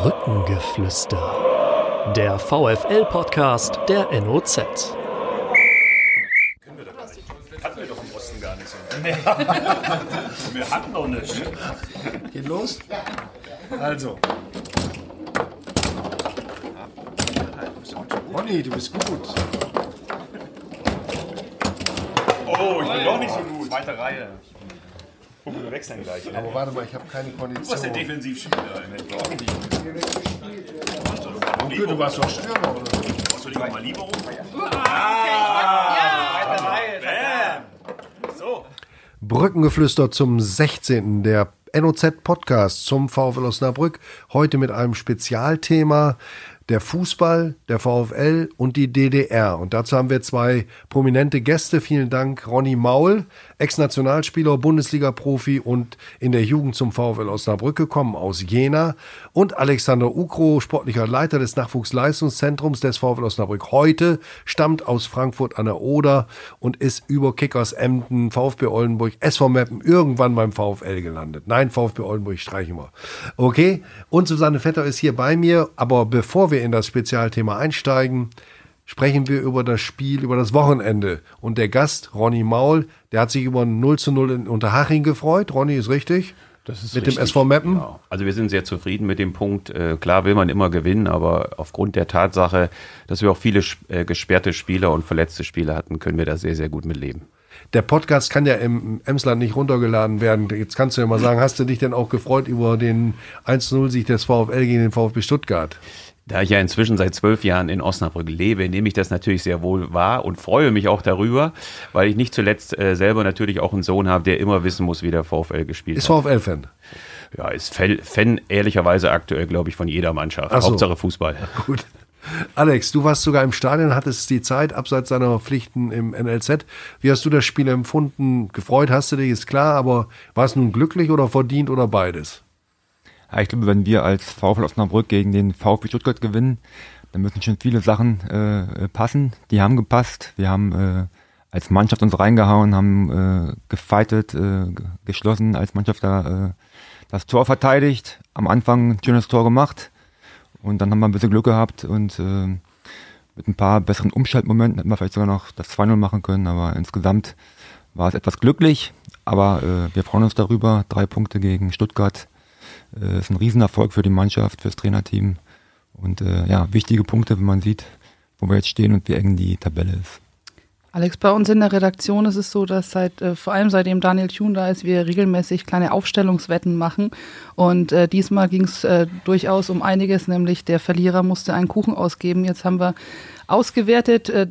Brückengeflüster. Der VFL-Podcast der NOZ. Können wir doch gar nicht. Hatten wir doch im Osten gar nicht so. wir hatten doch nicht. Geht los? Also. Ronny, du bist gut. Oh, ich bin doch nicht so gut. Zweite Reihe. Guck, wir wechseln gleich. Ne? Aber warte mal, ich habe keine Du warst der Kondition. Defensivspieler im Endeffekt. Okay, du warst doch Stürmer, oder? Hast du lieber mal Libero? Brückengeflüster zum 16. der NOZ Podcast zum VfL Osnabrück. Heute mit einem Spezialthema der Fußball, der VfL und die DDR. Und dazu haben wir zwei prominente Gäste. Vielen Dank, Ronny Maul, Ex-Nationalspieler, Bundesliga-Profi und in der Jugend zum VfL Osnabrück gekommen aus Jena. Und Alexander Ukro, sportlicher Leiter des Nachwuchsleistungszentrums des VfL Osnabrück heute, stammt aus Frankfurt an der Oder und ist über Kickers Emden, VfB Oldenburg, SV Meppen irgendwann beim VfL gelandet. Nein, VfB Oldenburg streichen wir. Okay, und Susanne Vetter ist hier bei mir. Aber bevor wir in das Spezialthema einsteigen, sprechen wir über das Spiel, über das Wochenende. Und der Gast, Ronny Maul, der hat sich über ein 0 zu 0 in Unterhaching gefreut. Ronny ist richtig. Das ist Mit richtig. dem SV Meppen. Ja. Also wir sind sehr zufrieden mit dem Punkt. Äh, klar will man immer gewinnen, aber aufgrund der Tatsache, dass wir auch viele äh, gesperrte Spieler und verletzte Spieler hatten, können wir da sehr, sehr gut mit leben. Der Podcast kann ja im Emsland nicht runtergeladen werden. Jetzt kannst du ja mal sagen, hast du dich denn auch gefreut über den 1-0-Sieg des VfL gegen den VfB Stuttgart? Da ich ja inzwischen seit zwölf Jahren in Osnabrück lebe, nehme ich das natürlich sehr wohl wahr und freue mich auch darüber, weil ich nicht zuletzt äh, selber natürlich auch einen Sohn habe, der immer wissen muss, wie der VfL gespielt Ist hat. VfL-Fan. Ja, ist Fan, Fan ehrlicherweise aktuell, glaube ich, von jeder Mannschaft. So. Hauptsache Fußball. Gut. Alex, du warst sogar im Stadion, hattest die Zeit abseits deiner Pflichten im NLZ. Wie hast du das Spiel empfunden? Gefreut hast du dich, ist klar, aber war es nun glücklich oder verdient oder beides? Ja, ich glaube, wenn wir als VfL Osnabrück gegen den VfB Stuttgart gewinnen, dann müssen schon viele Sachen äh, passen. Die haben gepasst. Wir haben äh, als Mannschaft uns reingehauen, haben äh, gefightet, äh, ge- geschlossen, als Mannschaft da äh, das Tor verteidigt. Am Anfang ein schönes Tor gemacht und dann haben wir ein bisschen Glück gehabt und äh, mit ein paar besseren Umschaltmomenten hätten wir vielleicht sogar noch das 2-0 machen können, aber insgesamt war es etwas glücklich. Aber äh, wir freuen uns darüber. Drei Punkte gegen Stuttgart äh, ist ein Riesenerfolg für die Mannschaft, fürs Trainerteam. Und äh, ja, wichtige Punkte, wenn man sieht, wo wir jetzt stehen und wie eng die Tabelle ist. Alex, bei uns in der Redaktion ist es so, dass seit äh, vor allem seitdem Daniel Thun da ist, wir regelmäßig kleine Aufstellungswetten machen. Und äh, diesmal ging es äh, durchaus um einiges, nämlich der Verlierer musste einen Kuchen ausgeben. Jetzt haben wir ausgewertet. Äh,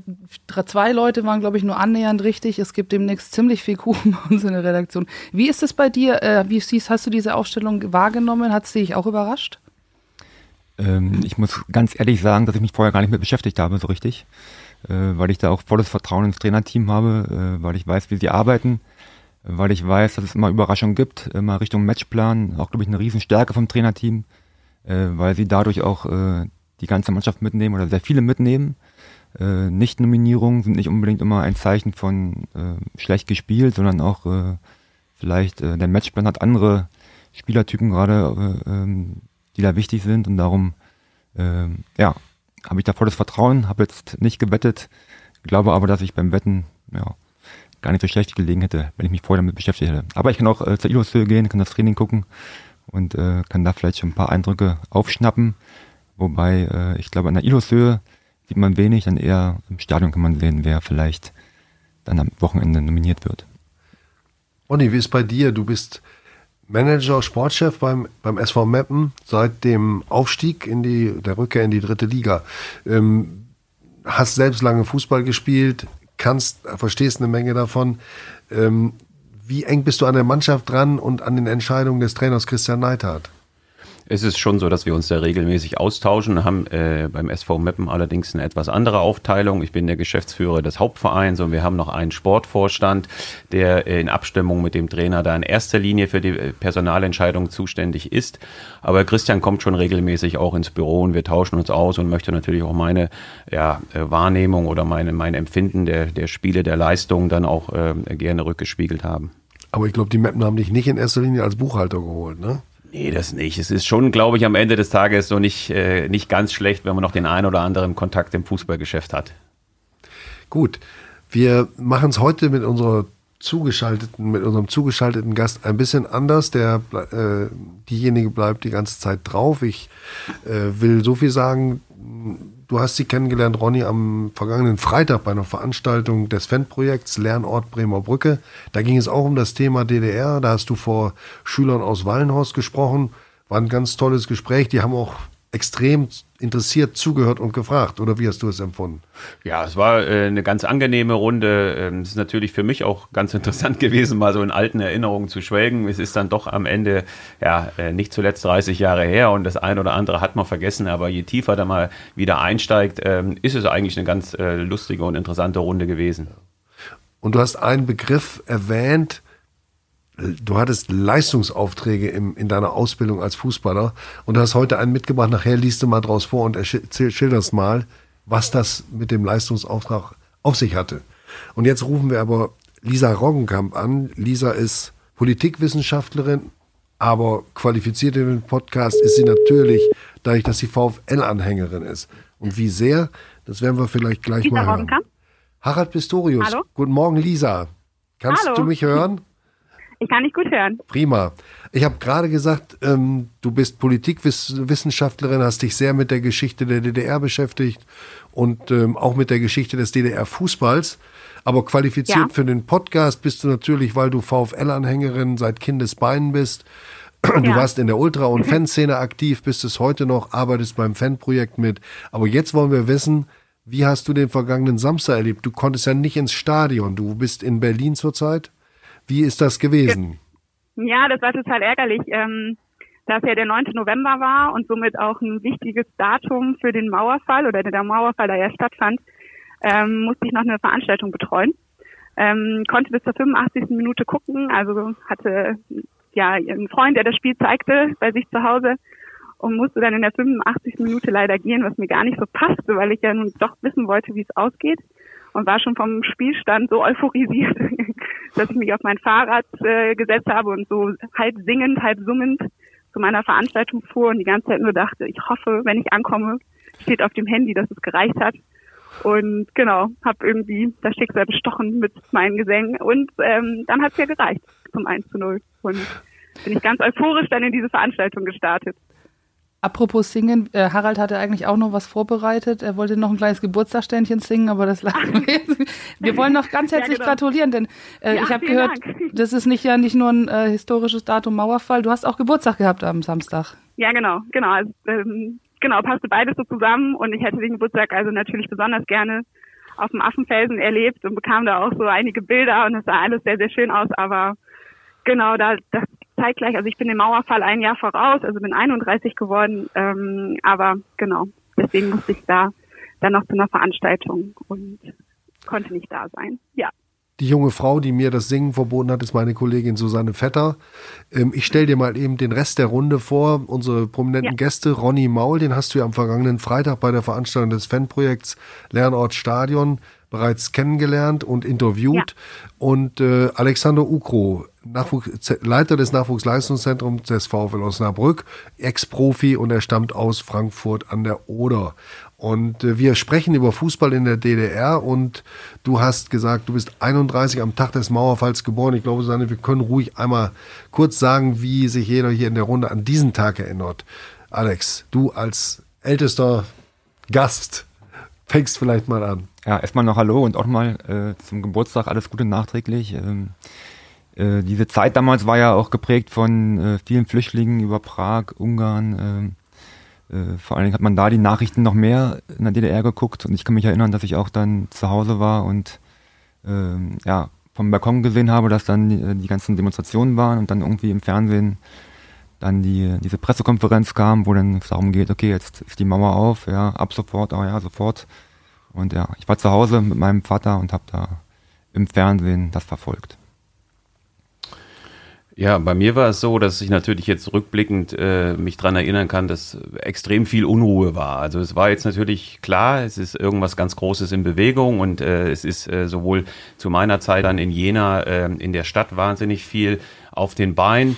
zwei Leute waren, glaube ich, nur annähernd richtig. Es gibt demnächst ziemlich viel Kuchen bei uns in der Redaktion. Wie ist es bei dir? Äh, wie siehst, hast du diese Aufstellung wahrgenommen? Hat sie dich auch überrascht? Ähm, ich muss ganz ehrlich sagen, dass ich mich vorher gar nicht mit beschäftigt habe, so richtig. Äh, weil ich da auch volles Vertrauen ins Trainerteam habe, äh, weil ich weiß, wie sie arbeiten, weil ich weiß, dass es immer Überraschungen gibt, immer Richtung Matchplan, auch glaube ich eine Riesenstärke vom Trainerteam, äh, weil sie dadurch auch die ganze Mannschaft mitnehmen oder sehr viele mitnehmen. Äh, Nicht-Nominierungen sind nicht unbedingt immer ein Zeichen von äh, schlecht gespielt, sondern auch äh, vielleicht äh, der Matchplan hat andere Spielertypen gerade, äh, ähm, die da wichtig sind und darum ähm, ja, habe ich da volles Vertrauen, habe jetzt nicht gewettet, glaube aber, dass ich beim Wetten ja, gar nicht so schlecht gelegen hätte, wenn ich mich vorher damit beschäftigt hätte. Aber ich kann auch äh, zur Illushöhe gehen, kann das Training gucken und äh, kann da vielleicht schon ein paar Eindrücke aufschnappen. Wobei äh, ich glaube, an der Illushöhe sieht man wenig, dann eher im Stadion kann man sehen, wer vielleicht dann am Wochenende nominiert wird. Ronny, wie ist bei dir? Du bist Manager, Sportchef beim, beim SV Meppen seit dem Aufstieg in die, der Rückkehr in die dritte Liga. Ähm, hast selbst lange Fußball gespielt, kannst, verstehst eine Menge davon. Ähm, wie eng bist du an der Mannschaft dran und an den Entscheidungen des Trainers Christian Neithardt? Es ist schon so, dass wir uns da regelmäßig austauschen, haben äh, beim SV Meppen allerdings eine etwas andere Aufteilung. Ich bin der Geschäftsführer des Hauptvereins und wir haben noch einen Sportvorstand, der äh, in Abstimmung mit dem Trainer da in erster Linie für die äh, Personalentscheidung zuständig ist. Aber Christian kommt schon regelmäßig auch ins Büro und wir tauschen uns aus und möchte natürlich auch meine ja, äh, Wahrnehmung oder meine, mein Empfinden der, der Spiele, der Leistung dann auch äh, gerne rückgespiegelt haben. Aber ich glaube, die Meppen haben dich nicht in erster Linie als Buchhalter geholt, ne? Nee, das nicht. Es ist schon, glaube ich, am Ende des Tages so nicht, äh, nicht ganz schlecht, wenn man noch den einen oder anderen Kontakt im Fußballgeschäft hat. Gut, wir machen es heute mit unserer zugeschalteten, mit unserem zugeschalteten Gast ein bisschen anders. Der äh, diejenige bleibt die ganze Zeit drauf. Ich äh, will so viel sagen. Du hast sie kennengelernt, Ronny, am vergangenen Freitag bei einer Veranstaltung des Fanprojekts Lernort Bremer Brücke. Da ging es auch um das Thema DDR. Da hast du vor Schülern aus Wallenhorst gesprochen. War ein ganz tolles Gespräch. Die haben auch extrem interessiert zugehört und gefragt. Oder wie hast du es empfunden? Ja, es war äh, eine ganz angenehme Runde. Ähm, es ist natürlich für mich auch ganz interessant gewesen, mal so in alten Erinnerungen zu schwelgen. Es ist dann doch am Ende ja äh, nicht zuletzt 30 Jahre her und das ein oder andere hat man vergessen. Aber je tiefer da mal wieder einsteigt, ähm, ist es eigentlich eine ganz äh, lustige und interessante Runde gewesen. Und du hast einen Begriff erwähnt, du hattest Leistungsaufträge im, in deiner Ausbildung als Fußballer und du hast heute einen mitgebracht. Nachher liest du mal draus vor und schilderst mal, was das mit dem Leistungsauftrag auf sich hatte. Und jetzt rufen wir aber Lisa Roggenkamp an. Lisa ist Politikwissenschaftlerin, aber qualifiziert in den Podcast ist sie natürlich, dadurch, dass sie VfL-Anhängerin ist. Und wie sehr, das werden wir vielleicht gleich Lisa mal hören. Roggenkamp? Harald Pistorius. Hallo? Guten Morgen, Lisa. Kannst Hallo. du mich hören? Ich kann nicht gut hören. Prima. Ich habe gerade gesagt, ähm, du bist Politikwissenschaftlerin, hast dich sehr mit der Geschichte der DDR beschäftigt und ähm, auch mit der Geschichte des DDR-Fußballs. Aber qualifiziert ja. für den Podcast bist du natürlich, weil du VfL-Anhängerin seit Kindesbeinen bist. Du ja. warst in der Ultra- und Fanszene aktiv, bist es heute noch, arbeitest beim Fanprojekt mit. Aber jetzt wollen wir wissen, wie hast du den vergangenen Samstag erlebt? Du konntest ja nicht ins Stadion. Du bist in Berlin zurzeit. Wie ist das gewesen? Ja, das war total ärgerlich, ähm, dass ja der 9. November war und somit auch ein wichtiges Datum für den Mauerfall oder der Mauerfall, da ja stattfand, ähm, musste ich noch eine Veranstaltung betreuen. Ähm, konnte bis zur 85. Minute gucken, also hatte ja einen Freund, der das Spiel zeigte bei sich zu Hause und musste dann in der 85. Minute leider gehen, was mir gar nicht so passte, weil ich ja nun doch wissen wollte, wie es ausgeht und war schon vom Spielstand so euphorisiert, dass ich mich auf mein Fahrrad äh, gesetzt habe und so halb singend, halb summend zu meiner Veranstaltung fuhr und die ganze Zeit nur dachte, ich hoffe, wenn ich ankomme, steht auf dem Handy, dass es gereicht hat. Und genau, habe irgendwie das Schicksal bestochen mit meinen Gesängen und ähm, dann hat es ja gereicht zum 1 zu 0. Und bin ich ganz euphorisch dann in diese Veranstaltung gestartet. Apropos Singen, äh, Harald hatte eigentlich auch noch was vorbereitet. Er wollte noch ein kleines Geburtstagsständchen singen, aber das lassen wir jetzt. Wir wollen noch ganz herzlich ja, genau. gratulieren, denn äh, ja, ich habe gehört, Dank. das ist nicht ja nicht nur ein äh, historisches Datum Mauerfall. Du hast auch Geburtstag gehabt am Samstag. Ja, genau, genau. Also, ähm, genau, passte beides so zusammen und ich hätte den Geburtstag also natürlich besonders gerne auf dem Affenfelsen erlebt und bekam da auch so einige Bilder und es sah alles sehr, sehr schön aus, aber genau, da das zeitgleich, also ich bin dem Mauerfall ein Jahr voraus, also bin 31 geworden, ähm, aber genau, deswegen musste ich da dann noch zu einer Veranstaltung und konnte nicht da sein. Ja. Die junge Frau, die mir das Singen verboten hat, ist meine Kollegin Susanne Vetter. Ähm, ich stelle dir mal eben den Rest der Runde vor. Unsere prominenten ja. Gäste, Ronny Maul, den hast du ja am vergangenen Freitag bei der Veranstaltung des Fanprojekts Lernort Stadion bereits kennengelernt und interviewt. Ja. Und äh, Alexander Ukro, Nachwuchs, Leiter des Nachwuchsleistungszentrums des VfL Osnabrück, Ex-Profi und er stammt aus Frankfurt an der Oder. Und äh, wir sprechen über Fußball in der DDR und du hast gesagt, du bist 31 am Tag des Mauerfalls geboren. Ich glaube, Susanne, wir können ruhig einmal kurz sagen, wie sich jeder hier in der Runde an diesen Tag erinnert. Alex, du als ältester Gast fängst vielleicht mal an. Ja, erstmal noch Hallo und auch mal äh, zum Geburtstag alles Gute nachträglich. Ähm, äh, diese Zeit damals war ja auch geprägt von äh, vielen Flüchtlingen über Prag, Ungarn. Äh, äh, vor allen Dingen hat man da die Nachrichten noch mehr in der DDR geguckt und ich kann mich erinnern, dass ich auch dann zu Hause war und ähm, ja, vom Balkon gesehen habe, dass dann die, die, ganzen Demonstrationen waren und dann irgendwie im Fernsehen dann die, diese Pressekonferenz kam, wo dann es darum geht, okay, jetzt ist die Mauer auf, ja, ab sofort, oh ja, sofort. Und ja, ich war zu Hause mit meinem Vater und habe da im Fernsehen das verfolgt. Ja, bei mir war es so, dass ich natürlich jetzt rückblickend äh, mich dran erinnern kann, dass extrem viel Unruhe war. Also es war jetzt natürlich klar, es ist irgendwas ganz Großes in Bewegung und äh, es ist äh, sowohl zu meiner Zeit dann in Jena äh, in der Stadt wahnsinnig viel auf den Beinen.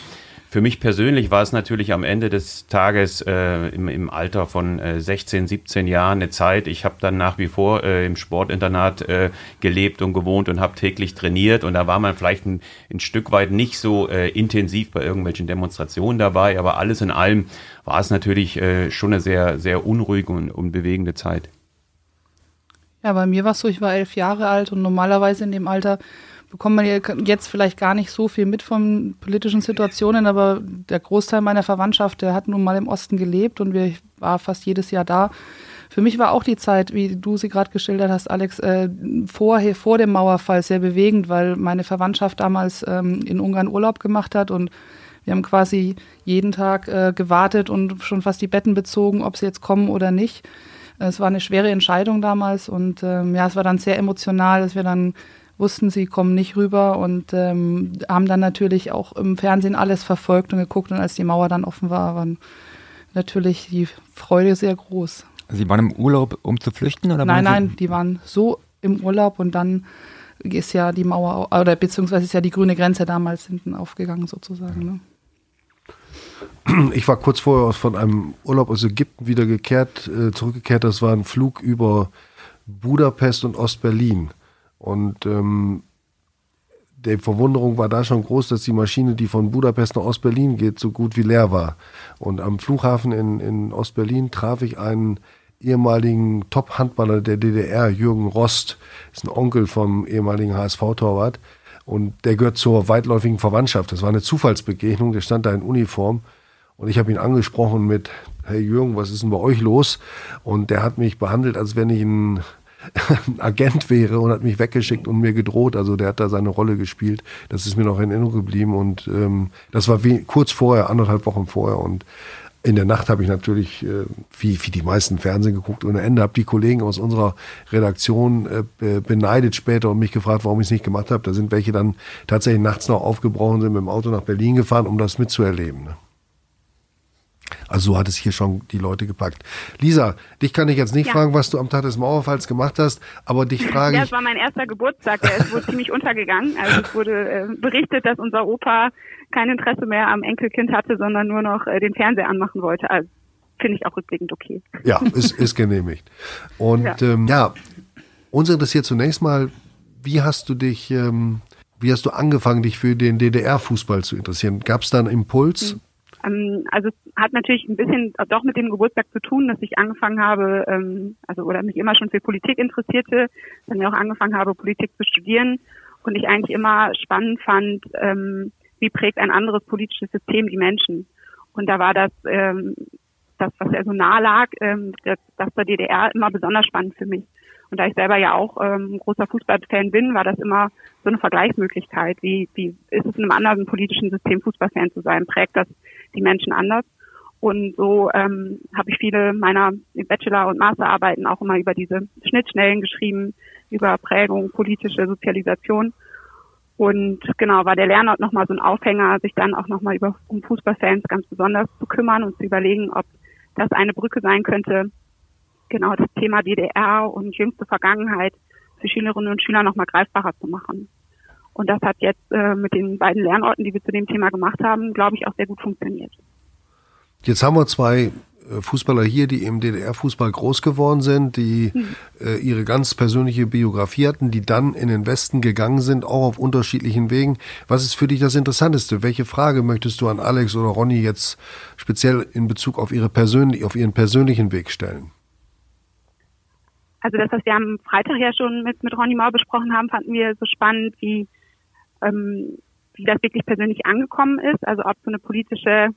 Für mich persönlich war es natürlich am Ende des Tages äh, im, im Alter von äh, 16, 17 Jahren eine Zeit. Ich habe dann nach wie vor äh, im Sportinternat äh, gelebt und gewohnt und habe täglich trainiert. Und da war man vielleicht ein, ein Stück weit nicht so äh, intensiv bei irgendwelchen Demonstrationen dabei. Aber alles in allem war es natürlich äh, schon eine sehr, sehr unruhige und, und bewegende Zeit. Ja, bei mir war es so, ich war elf Jahre alt und normalerweise in dem Alter bekommt man jetzt vielleicht gar nicht so viel mit von politischen Situationen, aber der Großteil meiner Verwandtschaft, der hat nun mal im Osten gelebt und wir war fast jedes Jahr da. Für mich war auch die Zeit, wie du sie gerade geschildert hast, Alex, äh, vor, vor dem Mauerfall sehr bewegend, weil meine Verwandtschaft damals ähm, in Ungarn Urlaub gemacht hat und wir haben quasi jeden Tag äh, gewartet und schon fast die Betten bezogen, ob sie jetzt kommen oder nicht. Es war eine schwere Entscheidung damals und ähm, ja, es war dann sehr emotional, dass wir dann wussten, sie kommen nicht rüber und ähm, haben dann natürlich auch im Fernsehen alles verfolgt und geguckt. Und als die Mauer dann offen war, war natürlich die Freude sehr groß. Sie waren im Urlaub, um zu flüchten? Oder nein, nein, die waren so im Urlaub und dann ist ja die Mauer, oder beziehungsweise ist ja die grüne Grenze damals hinten aufgegangen sozusagen. Ne? Ich war kurz vorher von einem Urlaub aus Ägypten wieder gekehrt, äh, zurückgekehrt. Das war ein Flug über Budapest und Ostberlin. Und ähm, die Verwunderung war da schon groß, dass die Maschine, die von Budapest nach Ostberlin geht, so gut wie leer war. Und am Flughafen in, in Ostberlin traf ich einen ehemaligen Top-Handballer der DDR, Jürgen Rost, ist ein Onkel vom ehemaligen HSV-Torwart. Und der gehört zur weitläufigen Verwandtschaft. Das war eine Zufallsbegegnung, der stand da in Uniform. Und ich habe ihn angesprochen mit, hey Jürgen, was ist denn bei euch los? Und der hat mich behandelt, als wenn ich ein Agent wäre und hat mich weggeschickt und mir gedroht. Also der hat da seine Rolle gespielt. Das ist mir noch in Erinnerung geblieben und ähm, das war wie, kurz vorher, anderthalb Wochen vorher und in der Nacht habe ich natürlich, äh, wie, wie die meisten Fernsehen geguckt ohne Ende, habe die Kollegen aus unserer Redaktion äh, beneidet später und mich gefragt, warum ich es nicht gemacht habe. Da sind welche dann tatsächlich nachts noch aufgebrochen, sind mit dem Auto nach Berlin gefahren, um das mitzuerleben. Ne? Also so hat es hier schon die Leute gepackt. Lisa, dich kann ich jetzt nicht ja. fragen, was du am Tag des Mauerfalls gemacht hast, aber dich frage ich. Das war mein erster Geburtstag, der ist wohl ziemlich untergegangen. Also es wurde äh, berichtet, dass unser Opa kein Interesse mehr am Enkelkind hatte, sondern nur noch äh, den Fernseher anmachen wollte. Also finde ich auch rückblickend okay. Ja, ist, ist genehmigt. Und ja. Ähm, ja, uns interessiert zunächst mal, wie hast du dich, ähm, wie hast du angefangen, dich für den DDR-Fußball zu interessieren? Gab es da einen Impuls? Mhm. Ähm, also hat natürlich ein bisschen doch mit dem Geburtstag zu tun, dass ich angefangen habe, ähm, also oder mich immer schon für Politik interessierte, dann ja auch angefangen habe, Politik zu studieren und ich eigentlich immer spannend fand, ähm, wie prägt ein anderes politisches System die Menschen. Und da war das, ähm, das was ja so nah lag, ähm, das, das der DDR immer besonders spannend für mich. Und da ich selber ja auch ähm, großer Fußballfan bin, war das immer so eine Vergleichsmöglichkeit. Wie, wie ist es in einem anderen politischen System Fußballfan zu sein? Prägt das die Menschen anders. Und so ähm, habe ich viele meiner Bachelor- und Masterarbeiten auch immer über diese Schnittstellen geschrieben, über Prägung, politische Sozialisation. Und genau, war der Lernort nochmal so ein Aufhänger, sich dann auch nochmal über um Fußballfans ganz besonders zu kümmern und zu überlegen, ob das eine Brücke sein könnte, genau das Thema DDR und jüngste Vergangenheit für Schülerinnen und Schüler nochmal greifbarer zu machen. Und das hat jetzt äh, mit den beiden Lernorten, die wir zu dem Thema gemacht haben, glaube ich, auch sehr gut funktioniert. Jetzt haben wir zwei äh, Fußballer hier, die im DDR-Fußball groß geworden sind, die mhm. äh, ihre ganz persönliche Biografie hatten, die dann in den Westen gegangen sind, auch auf unterschiedlichen Wegen. Was ist für dich das Interessanteste? Welche Frage möchtest du an Alex oder Ronny jetzt speziell in Bezug auf, ihre persönlich, auf ihren persönlichen Weg stellen? Also das, was wir am Freitag ja schon mit, mit Ronny Mau besprochen haben, fanden wir so spannend, wie ähm, wie das wirklich persönlich angekommen ist, also ob so eine politische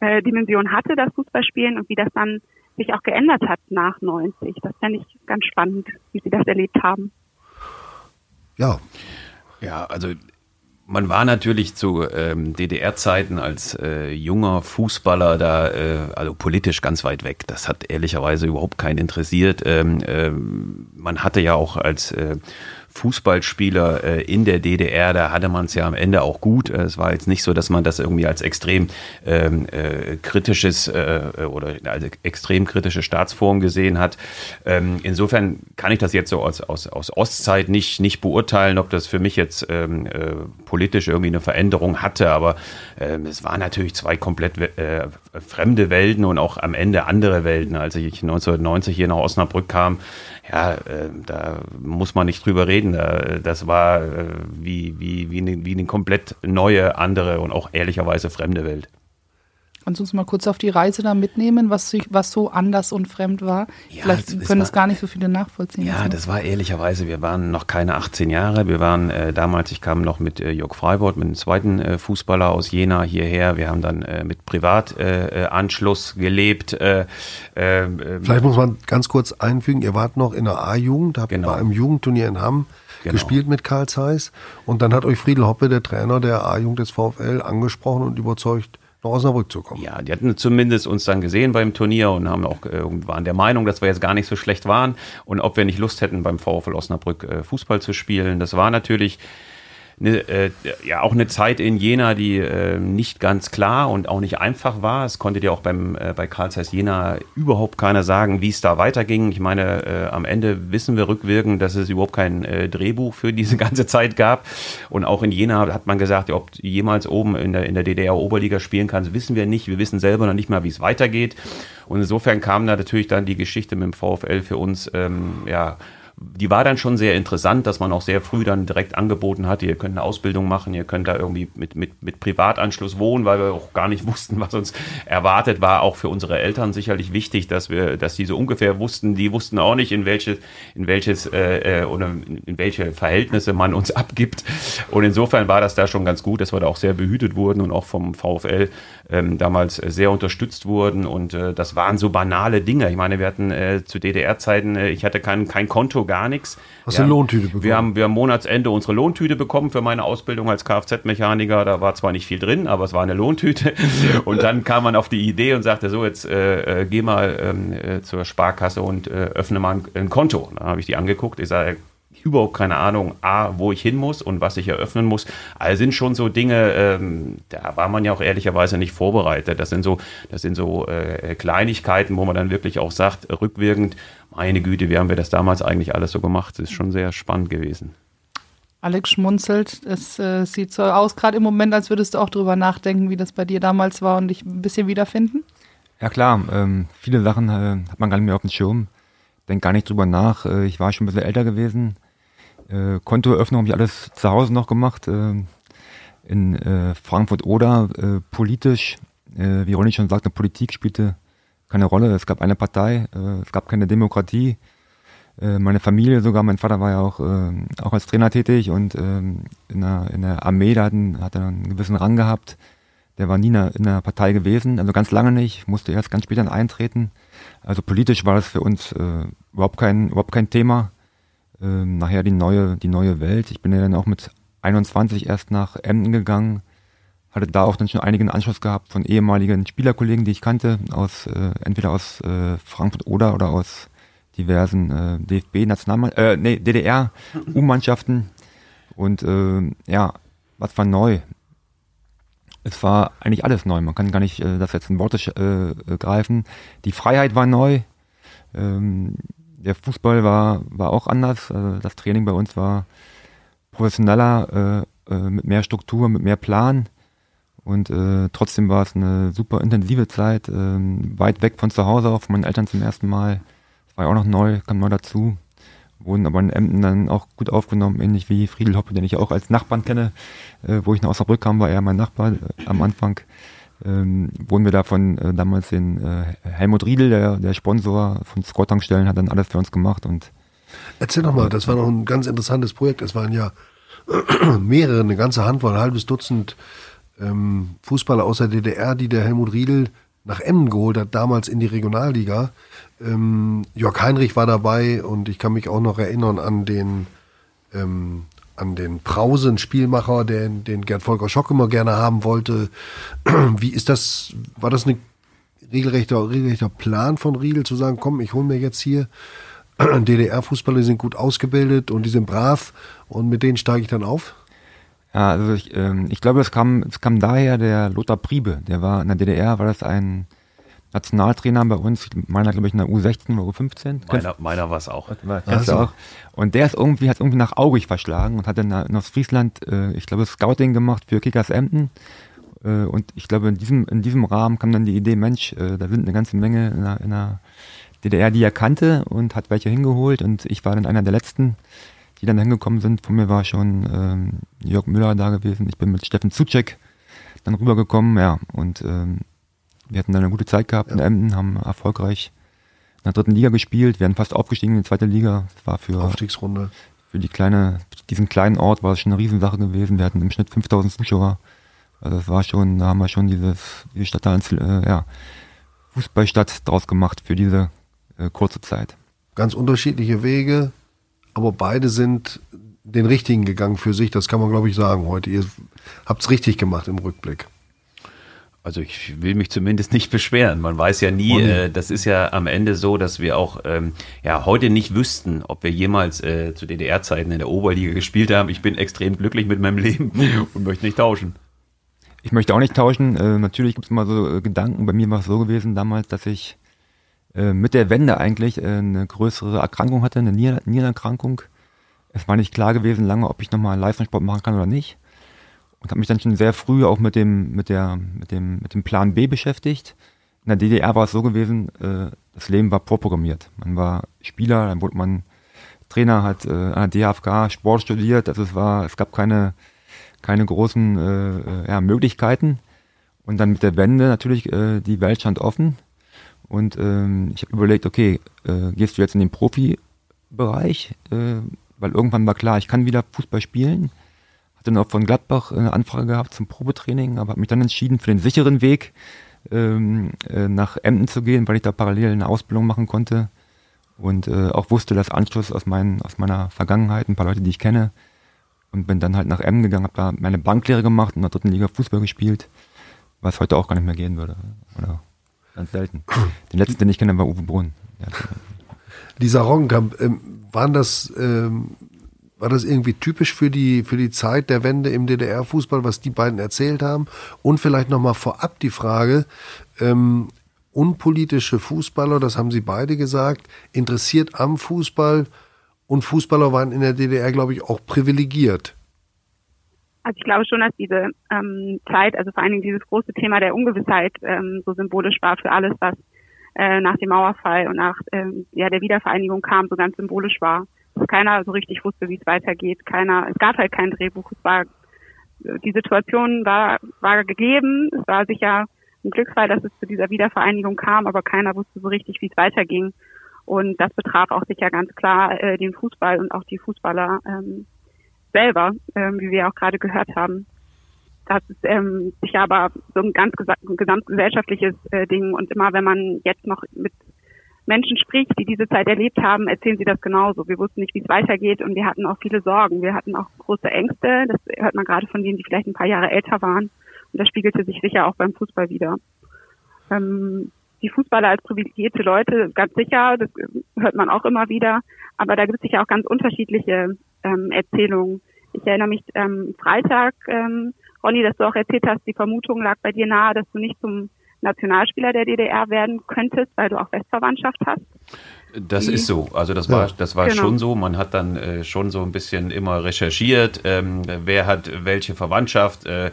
äh, Dimension hatte, das Fußballspielen und wie das dann sich auch geändert hat nach 90. Das fände ich ganz spannend, wie Sie das erlebt haben. Ja. Ja, also man war natürlich zu ähm, DDR-Zeiten als äh, junger Fußballer da, äh, also politisch ganz weit weg. Das hat ehrlicherweise überhaupt keinen interessiert. Ähm, ähm, man hatte ja auch als äh, Fußballspieler äh, in der DDR, da hatte man es ja am Ende auch gut. Es war jetzt nicht so, dass man das irgendwie als extrem ähm, äh, kritisches äh, oder als extrem kritische Staatsform gesehen hat. Ähm, insofern kann ich das jetzt so aus, aus, aus Ostzeit nicht, nicht beurteilen, ob das für mich jetzt ähm, äh, politisch irgendwie eine Veränderung hatte, aber ähm, es waren natürlich zwei komplett äh, fremde Welten und auch am Ende andere Welten. Als ich 1990 hier nach Osnabrück kam, ja, äh, da muss man nicht drüber reden. das war äh, wie, wie, wie, eine, wie eine komplett neue, andere und auch ehrlicherweise fremde Welt. Kannst du uns mal kurz auf die Reise da mitnehmen, was, was so anders und fremd war? Ja, Vielleicht können es gar nicht so viele nachvollziehen. Ja, das war ehrlicherweise, wir waren noch keine 18 Jahre. Wir waren äh, damals, ich kam noch mit äh, Jörg Freibord, mit einem zweiten äh, Fußballer aus Jena hierher. Wir haben dann äh, mit Privatanschluss gelebt. Äh, äh, Vielleicht muss man ganz kurz einfügen, ihr wart noch in der A-Jugend, habt genau. bei einem Jugendturnier in Hamm Genau. gespielt mit Karl Zeiss. Und dann hat euch Friedel Hoppe, der Trainer der A-Jugend des VfL, angesprochen und überzeugt, nach Osnabrück zu kommen. Ja, die hatten zumindest uns dann gesehen beim Turnier und haben auch äh, waren der Meinung, dass wir jetzt gar nicht so schlecht waren und ob wir nicht Lust hätten, beim VfL Osnabrück äh, Fußball zu spielen. Das war natürlich eine, äh, ja auch eine Zeit in Jena, die äh, nicht ganz klar und auch nicht einfach war. Es konnte dir auch beim, äh, bei Karl Zeiss Jena überhaupt keiner sagen, wie es da weiterging. Ich meine, äh, am Ende wissen wir rückwirkend, dass es überhaupt kein äh, Drehbuch für diese ganze Zeit gab. Und auch in Jena hat man gesagt, ob du jemals oben in der, in der DDR-Oberliga spielen kannst, wissen wir nicht. Wir wissen selber noch nicht mal, wie es weitergeht. Und insofern kam da natürlich dann die Geschichte mit dem VfL für uns, ähm, ja, die war dann schon sehr interessant, dass man auch sehr früh dann direkt angeboten hatte, ihr könnt eine Ausbildung machen, ihr könnt da irgendwie mit, mit, mit Privatanschluss wohnen, weil wir auch gar nicht wussten, was uns erwartet, war auch für unsere Eltern sicherlich wichtig, dass wir, dass die so ungefähr wussten, die wussten auch nicht, in welches, in welches äh, äh oder in welche Verhältnisse man uns abgibt. Und insofern war das da schon ganz gut, dass wir da auch sehr behütet wurden und auch vom VfL ähm, damals sehr unterstützt wurden. Und äh, das waren so banale Dinge. Ich meine, wir hatten äh, zu DDR-Zeiten, äh, ich hatte kein, kein Konto, gar nichts. Hast du eine Lohntüte bekommen? Wir haben, wir haben Monatsende unsere Lohntüte bekommen für meine Ausbildung als Kfz-Mechaniker. Da war zwar nicht viel drin, aber es war eine Lohntüte. Und dann kam man auf die Idee und sagte so, jetzt äh, äh, geh mal ähm, äh, zur Sparkasse und äh, öffne mal ein, ein Konto. Da habe ich die angeguckt. Ich sage, überhaupt keine Ahnung, A, wo ich hin muss und was ich eröffnen muss. All sind schon so Dinge, ähm, da war man ja auch ehrlicherweise nicht vorbereitet. Das sind so, das sind so äh, Kleinigkeiten, wo man dann wirklich auch sagt, rückwirkend, meine Güte, wie haben wir das damals eigentlich alles so gemacht? Das ist schon sehr spannend gewesen. Alex schmunzelt. Es äh, sieht so aus, gerade im Moment, als würdest du auch drüber nachdenken, wie das bei dir damals war und dich ein bisschen wiederfinden. Ja klar, ähm, viele Sachen äh, hat man gar nicht mehr auf dem Schirm. Denk gar nicht drüber nach. Äh, ich war schon ein bisschen älter gewesen. Äh, Kontoeröffnung habe ich alles zu Hause noch gemacht. Äh, in äh, Frankfurt oder äh, politisch, äh, wie Ronny schon sagte, Politik spielte keine Rolle. Es gab eine Partei, äh, es gab keine Demokratie. Meine Familie sogar, mein Vater war ja auch, auch als Trainer tätig und in, der, in der Armee, da hatten, hat er einen gewissen Rang gehabt. Der war nie in der, in der Partei gewesen, also ganz lange nicht, musste erst ganz später eintreten. Also politisch war das für uns überhaupt, kein, überhaupt kein Thema. Ähm, nachher die neue, die neue Welt. Ich bin ja dann auch mit 21 erst nach Emden gegangen, hatte da auch dann schon einigen Anschluss gehabt von ehemaligen Spielerkollegen, die ich kannte, aus äh, entweder aus äh, Frankfurt oder oder aus diversen äh, DFB-National, äh, nee, DDR-U-Mannschaften. Und äh, ja, was war neu? Es war eigentlich alles neu. Man kann gar nicht äh, das jetzt in Worte äh, greifen. Die Freiheit war neu. Ähm, der Fußball war, war auch anders. Äh, das Training bei uns war professioneller, äh, äh, mit mehr Struktur, mit mehr Plan. Und äh, trotzdem war es eine super intensive Zeit, äh, weit weg von zu Hause, auch von meinen Eltern zum ersten Mal. Das war ja auch noch neu, kam neu dazu. Wurden aber in Emden dann auch gut aufgenommen, ähnlich wie Friedel Hoppe, den ich auch als Nachbarn kenne. Äh, wo ich nach Osnabrück kam, war er mein Nachbar äh, am Anfang. Ähm, wurden wir davon äh, damals den äh, Helmut Riedel, der, der Sponsor von Scott-Tankstellen, hat dann alles für uns gemacht. Und Erzähl doch mal, das war noch ein ganz interessantes Projekt. Es waren ja mehrere, eine ganze Handvoll, ein halbes Dutzend ähm, Fußballer aus der DDR, die der Helmut Riedel nach Emmen geholt hat, damals in die Regionalliga. Ähm, Jörg Heinrich war dabei und ich kann mich auch noch erinnern an den, ähm, an den Prause, einen Spielmacher, den, den Gerd Volker Schock immer gerne haben wollte. Wie ist das, war das ein regelrechter, regelrechter Plan von Riedel zu sagen, komm, ich hole mir jetzt hier DDR-Fußballer sind gut ausgebildet und die sind brav und mit denen steige ich dann auf? Ja, also ich, ähm, ich glaube, es kam, es kam daher der Lothar Priebe, der war in der DDR, war das ein Nationaltrainer bei uns, meiner glaube ich in der U16 oder U15. Meiner, meiner war es auch. Du auch? Und der ist irgendwie, hat irgendwie nach Augig verschlagen und hat dann in Ostfriesland, äh, ich glaube, Scouting gemacht für Kickers Emden. Äh, und ich glaube, in diesem, in diesem Rahmen kam dann die Idee, Mensch, äh, da sind eine ganze Menge in der, in der DDR, die er kannte und hat welche hingeholt. Und ich war dann einer der letzten, die dann hingekommen sind. Von mir war schon ähm, Jörg Müller da gewesen. Ich bin mit Steffen Zucek dann rübergekommen, ja. Und ähm, wir hatten dann eine gute Zeit gehabt ja. in Emden, haben erfolgreich in der dritten Liga gespielt, werden fast aufgestiegen in die zweite Liga. Das war für Aufstiegsrunde. Für die kleine, diesen kleinen Ort war es schon eine Riesensache gewesen. Wir hatten im Schnitt 5000 Zuschauer. Also das war schon, da haben wir schon dieses, die Stadt äh, ja, Fußballstadt draus gemacht für diese äh, kurze Zeit. Ganz unterschiedliche Wege, aber beide sind den richtigen gegangen für sich. Das kann man, glaube ich, sagen heute. Ihr habt es richtig gemacht im Rückblick. Also ich will mich zumindest nicht beschweren. Man weiß ja nie, äh, das ist ja am Ende so, dass wir auch ähm, ja heute nicht wüssten, ob wir jemals äh, zu DDR-Zeiten in der Oberliga gespielt haben. Ich bin extrem glücklich mit meinem Leben und möchte nicht tauschen. Ich möchte auch nicht tauschen. Äh, natürlich gibt es immer so äh, Gedanken. Bei mir war es so gewesen damals, dass ich äh, mit der Wende eigentlich äh, eine größere Erkrankung hatte, eine Nier Nierenerkrankung. Es war nicht klar gewesen lange, ob ich nochmal Leistungssport machen kann oder nicht und habe mich dann schon sehr früh auch mit dem, mit der, mit dem, mit dem Plan B beschäftigt. In der DDR war es so gewesen, äh, das Leben war vorprogrammiert. Man war Spieler, dann wurde man Trainer, hat äh, an der DHFK Sport studiert, also es war, es gab keine, keine großen äh, äh, ja, Möglichkeiten. Und dann mit der Wende natürlich, äh, die Welt stand offen. Und ähm, ich habe überlegt, okay, äh, gehst du jetzt in den Profibereich? Äh, weil irgendwann war klar, ich kann wieder Fußball spielen hatte noch von Gladbach eine Anfrage gehabt zum Probetraining, aber habe mich dann entschieden für den sicheren Weg ähm, äh, nach Emden zu gehen, weil ich da parallel eine Ausbildung machen konnte und äh, auch wusste, dass Anschluss aus, mein, aus meiner Vergangenheit, ein paar Leute, die ich kenne, und bin dann halt nach Emden gegangen, habe da meine Banklehre gemacht und in der dritten Liga Fußball gespielt, was heute auch gar nicht mehr gehen würde. Oder ganz selten. Den letzten, den ich kenne, war Uwe Brunn. Ja. Lisa Roggenkamp, ähm, waren das ähm, war das irgendwie typisch für die, für die Zeit der Wende im DDR-Fußball, was die beiden erzählt haben? Und vielleicht nochmal vorab die Frage, ähm, unpolitische Fußballer, das haben sie beide gesagt, interessiert am Fußball und Fußballer waren in der DDR, glaube ich, auch privilegiert. Also ich glaube schon, dass diese ähm, Zeit, also vor allen Dingen dieses große Thema der Ungewissheit ähm, so symbolisch war für alles, was äh, nach dem Mauerfall und nach ähm, ja, der Wiedervereinigung kam, so ganz symbolisch war keiner so richtig wusste, wie es weitergeht. Keiner, es gab halt kein Drehbuch. Es war, die Situation war, war gegeben. Es war sicher ein Glücksfall, dass es zu dieser Wiedervereinigung kam, aber keiner wusste so richtig, wie es weiterging. Und das betraf auch sicher ganz klar äh, den Fußball und auch die Fußballer ähm, selber, ähm, wie wir auch gerade gehört haben. Das ist ähm, sicher aber so ein ganz gesamtgesellschaftliches äh, Ding. Und immer wenn man jetzt noch mit Menschen spricht, die diese Zeit erlebt haben, erzählen sie das genauso. Wir wussten nicht, wie es weitergeht und wir hatten auch viele Sorgen. Wir hatten auch große Ängste. Das hört man gerade von denen, die vielleicht ein paar Jahre älter waren. Und das spiegelte sich sicher auch beim Fußball wieder. Ähm, die Fußballer als privilegierte Leute, ganz sicher, das hört man auch immer wieder. Aber da gibt es sicher auch ganz unterschiedliche ähm, Erzählungen. Ich erinnere mich ähm, Freitag, ähm, Ronny, dass du auch erzählt hast, die Vermutung lag bei dir nahe, dass du nicht zum Nationalspieler der DDR werden könntest, weil du auch Westverwandtschaft hast. Das ist so. Also das war, das war genau. schon so. Man hat dann äh, schon so ein bisschen immer recherchiert, ähm, wer hat welche Verwandtschaft. Äh,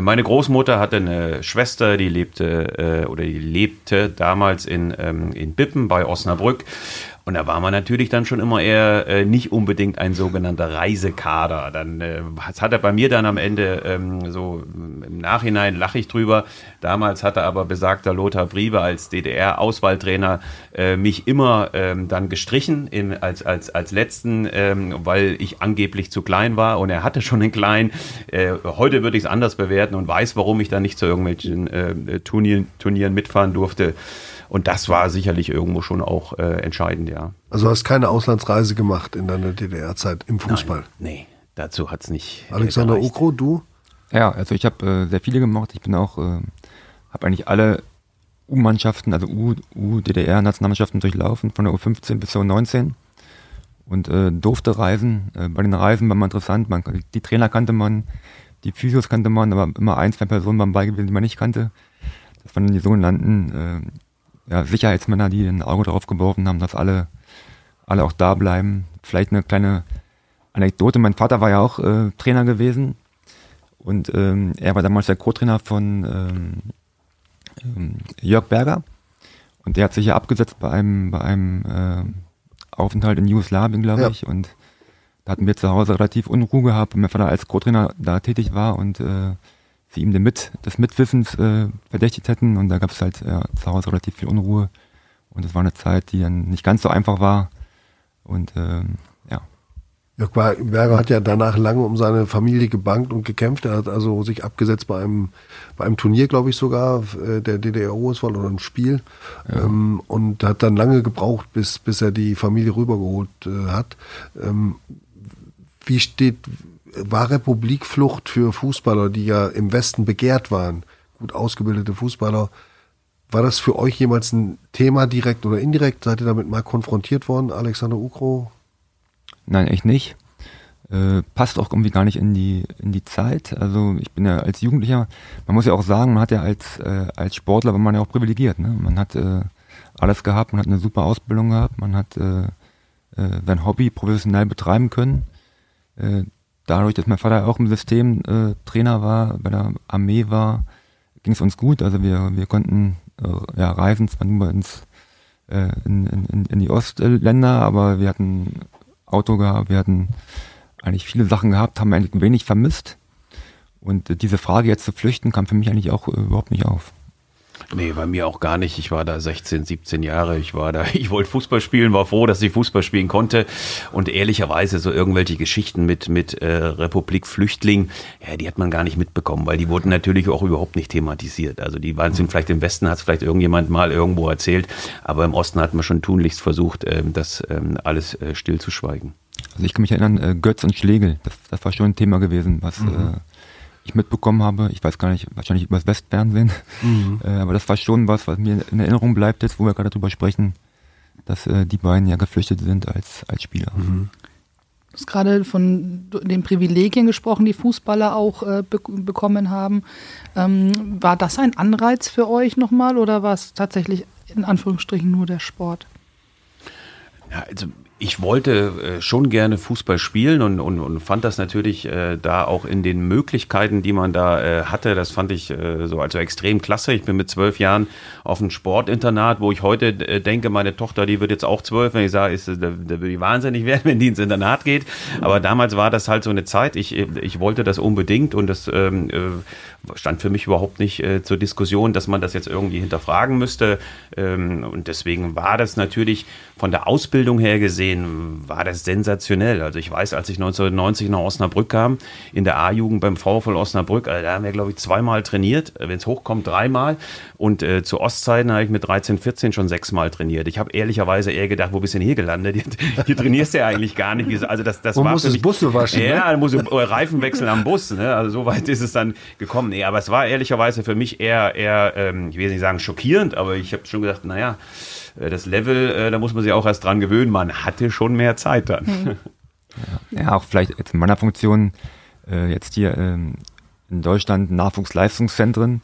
meine Großmutter hatte eine Schwester, die lebte äh, oder die lebte damals in, ähm, in Bippen bei Osnabrück. Und da war man natürlich dann schon immer eher äh, nicht unbedingt ein sogenannter Reisekader. Dann äh, hat er bei mir dann am Ende ähm, so im Nachhinein lache ich drüber. Damals hatte aber besagter Lothar Briebe als DDR-Auswahltrainer äh, mich immer ähm, dann gestrichen in, als, als, als letzten, ähm, weil ich angeblich zu klein war und er hatte schon einen kleinen. Äh, heute würde ich es anders bewerten und weiß, warum ich dann nicht zu irgendwelchen äh, Turnieren, Turnieren mitfahren durfte. Und das war sicherlich irgendwo schon auch äh, entscheidend, ja. Also hast keine Auslandsreise gemacht in deiner DDR-Zeit im Fußball? Nein, nee, dazu hat es nicht. Äh, Alexander gereicht. Ukro, du? Ja, also ich habe äh, sehr viele gemacht. Ich bin auch, äh, habe eigentlich alle U-Mannschaften, also U-DDR-Nationalmannschaften durchlaufen, von der U15 bis zur U19 und äh, durfte reisen. Äh, bei den Reisen war man interessant, man, die Trainer kannte man, die Physios kannte man, aber immer ein, zwei Personen waren bei gewesen, die man nicht kannte. Das waren die sogenannten äh, ja, Sicherheitsmänner, die ein Auge darauf geworfen haben, dass alle, alle auch da bleiben. Vielleicht eine kleine Anekdote, mein Vater war ja auch äh, Trainer gewesen und ähm, er war damals der Co-Trainer von ähm, ähm, Jörg Berger und der hat sich ja abgesetzt bei einem, bei einem äh, Aufenthalt in Jugoslawien, glaube ja. ich. Und da hatten wir zu Hause relativ Unruhe gehabt, weil mein Vater als Co-Trainer da tätig war und äh, sie ihm Mit, des Mitwissens äh, verdächtigt hätten. Und da gab es halt äh, zu Hause relativ viel Unruhe. Und es war eine Zeit, die dann nicht ganz so einfach war. Und ähm, Jörg Berger hat ja danach lange um seine Familie gebankt und gekämpft. Er hat also sich abgesetzt bei einem, bei einem Turnier, glaube ich sogar, äh, der DDR-Auswahl oder ein Spiel. Ja. Ähm, und hat dann lange gebraucht, bis, bis er die Familie rübergeholt äh, hat. Ähm, wie steht, war Republikflucht für Fußballer, die ja im Westen begehrt waren, gut ausgebildete Fußballer, war das für euch jemals ein Thema direkt oder indirekt? Seid ihr damit mal konfrontiert worden, Alexander Ukro? Nein, echt nicht. Äh, passt auch irgendwie gar nicht in die, in die Zeit. Also ich bin ja als Jugendlicher, man muss ja auch sagen, man hat ja als, äh, als Sportler, war man ja auch privilegiert. Ne? Man hat äh, alles gehabt, man hat eine super Ausbildung gehabt, man hat äh, äh, sein Hobby professionell betreiben können. Dadurch, dass mein Vater auch im System äh, Trainer war, bei der Armee war, ging es uns gut. Also wir, wir konnten äh, ja, reisen, zwar nur ins, äh, in, in, in die Ostländer, aber wir hatten Auto gehabt, wir hatten eigentlich viele Sachen gehabt, haben eigentlich wenig vermisst. Und äh, diese Frage jetzt zu flüchten kam für mich eigentlich auch äh, überhaupt nicht auf. Nee, bei mir auch gar nicht. Ich war da 16, 17 Jahre. Ich war da, ich wollte Fußball spielen, war froh, dass ich Fußball spielen konnte. Und ehrlicherweise so irgendwelche Geschichten mit, mit äh, Republik Flüchtling, ja, die hat man gar nicht mitbekommen, weil die wurden natürlich auch überhaupt nicht thematisiert. Also die waren sind vielleicht im Westen, hat es vielleicht irgendjemand mal irgendwo erzählt, aber im Osten hat man schon tunlichst versucht, ähm, das ähm, alles äh, stillzuschweigen. Also ich kann mich erinnern, äh, Götz und Schlegel, das, das war schon ein Thema gewesen, was mhm. Ich mitbekommen habe. Ich weiß gar nicht, wahrscheinlich übers Westfernsehen. Mhm. Äh, aber das war schon was, was mir in Erinnerung bleibt jetzt, wo wir gerade drüber sprechen, dass äh, die beiden ja geflüchtet sind als, als Spieler. Mhm. Du hast gerade von den Privilegien gesprochen, die Fußballer auch äh, be bekommen haben. Ähm, war das ein Anreiz für euch nochmal oder war es tatsächlich in Anführungsstrichen nur der Sport? Ja, also ich wollte äh, schon gerne Fußball spielen und, und, und fand das natürlich äh, da auch in den Möglichkeiten, die man da äh, hatte, das fand ich so also extrem klasse. Ich bin mit zwölf Jahren auf ein Sportinternat, wo ich heute denke, meine Tochter, die wird jetzt auch zwölf, wenn ich sage, ist, da, da würde die wahnsinnig werden, wenn die ins Internat geht. Aber damals war das halt so eine Zeit, ich, ich wollte das unbedingt und das ähm, äh, stand für mich überhaupt nicht zur Diskussion, dass man das jetzt irgendwie hinterfragen müsste. Ähm, und deswegen war das natürlich von der Ausbildung her gesehen, war das sensationell. Also ich weiß, als ich 1990 nach Osnabrück kam, in der A-Jugend beim VfL Osnabrück, also da haben wir, glaube ich, zweimal trainiert, wenn es hochkommt, dreimal. Und äh, zu Ostzeiten habe ich mit 13, 14 schon sechsmal trainiert. Ich habe ehrlicherweise eher gedacht, wo bist du denn hier gelandet? Hier, hier trainierst du ja eigentlich gar nicht. Also das, das war muss das Busse waschen. Ja, ne? muss Reifen wechseln am Bus. Ne? Also so weit ist es dann gekommen. Nee, aber es war ehrlicherweise für mich eher, eher ähm, ich will nicht sagen schockierend, aber ich habe schon gedacht, naja, äh, das Level, äh, da muss man sich auch erst dran gewöhnen. Man hatte schon mehr Zeit dann. Hm. Ja, auch vielleicht jetzt in meiner Funktion äh, jetzt hier ähm, in Deutschland Nachwuchsleistungszentren.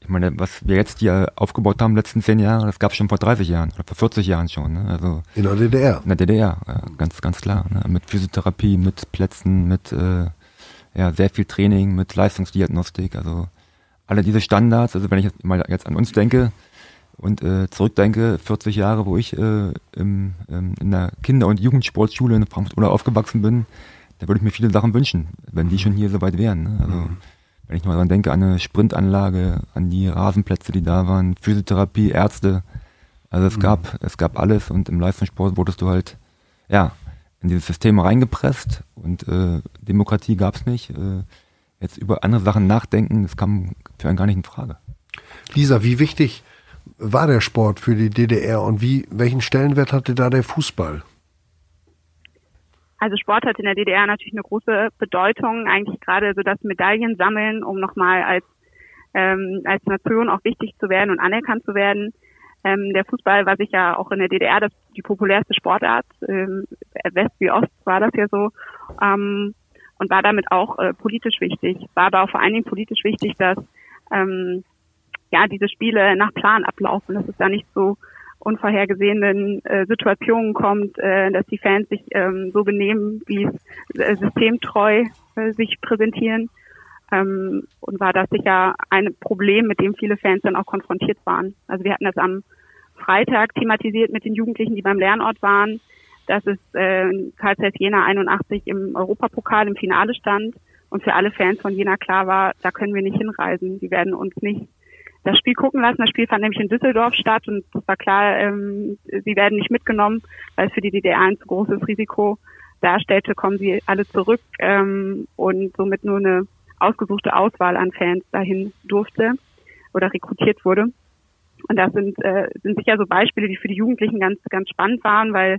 Ich meine, was wir jetzt hier aufgebaut haben in den letzten zehn Jahren, das gab es schon vor 30 Jahren oder vor 40 Jahren schon. Ne? Also in der DDR. In der DDR, ja, ganz, ganz klar. Ne? Mit Physiotherapie, mit Plätzen, mit äh, ja, sehr viel Training, mit Leistungsdiagnostik. Also alle diese Standards, also wenn ich jetzt mal jetzt an uns denke und äh, zurückdenke, 40 Jahre, wo ich äh, im, ähm, in der Kinder- und Jugendsportschule in Frankfurt oder aufgewachsen bin, da würde ich mir viele Sachen wünschen, wenn die schon hier so weit wären. Ne? Also mhm. wenn ich mal dran denke, an eine Sprintanlage, an die Rasenplätze, die da waren, Physiotherapie, Ärzte, also es mhm. gab, es gab alles und im Leistungssport wurdest du halt, ja, in dieses System reingepresst und äh, Demokratie gab es nicht. Äh, jetzt über andere Sachen nachdenken, das kam für einen gar nicht in Frage. Lisa, wie wichtig war der Sport für die DDR und wie, welchen Stellenwert hatte da der Fußball? Also Sport hat in der DDR natürlich eine große Bedeutung, eigentlich gerade so das Medaillensammeln, um nochmal als ähm, als Nation auch wichtig zu werden und anerkannt zu werden. Ähm, der Fußball war sicher auch in der DDR das, die populärste Sportart. Ähm, West wie Ost war das ja so. Ähm, und war damit auch äh, politisch wichtig. War aber auch vor allen Dingen politisch wichtig, dass ähm, ja diese Spiele nach Plan ablaufen, dass es da nicht so unvorhergesehenen äh, Situationen kommt, äh, dass die Fans sich ähm, so benehmen, wie es äh, systemtreu äh, sich präsentieren. Ähm, und war das sicher ein Problem, mit dem viele Fans dann auch konfrontiert waren. Also wir hatten das am Freitag thematisiert mit den Jugendlichen, die beim Lernort waren, dass es äh, Karl Zeiss Jena 81 im Europapokal im Finale stand und für alle Fans von Jena klar war, da können wir nicht hinreisen. Die werden uns nicht das Spiel gucken lassen. Das Spiel fand nämlich in Düsseldorf statt und es war klar, ähm, sie werden nicht mitgenommen, weil es für die DDR ein zu großes Risiko darstellte, kommen sie alle zurück ähm, und somit nur eine ausgesuchte Auswahl an Fans dahin durfte oder rekrutiert wurde. Und das sind, äh, sind sicher so Beispiele, die für die Jugendlichen ganz, ganz spannend waren, weil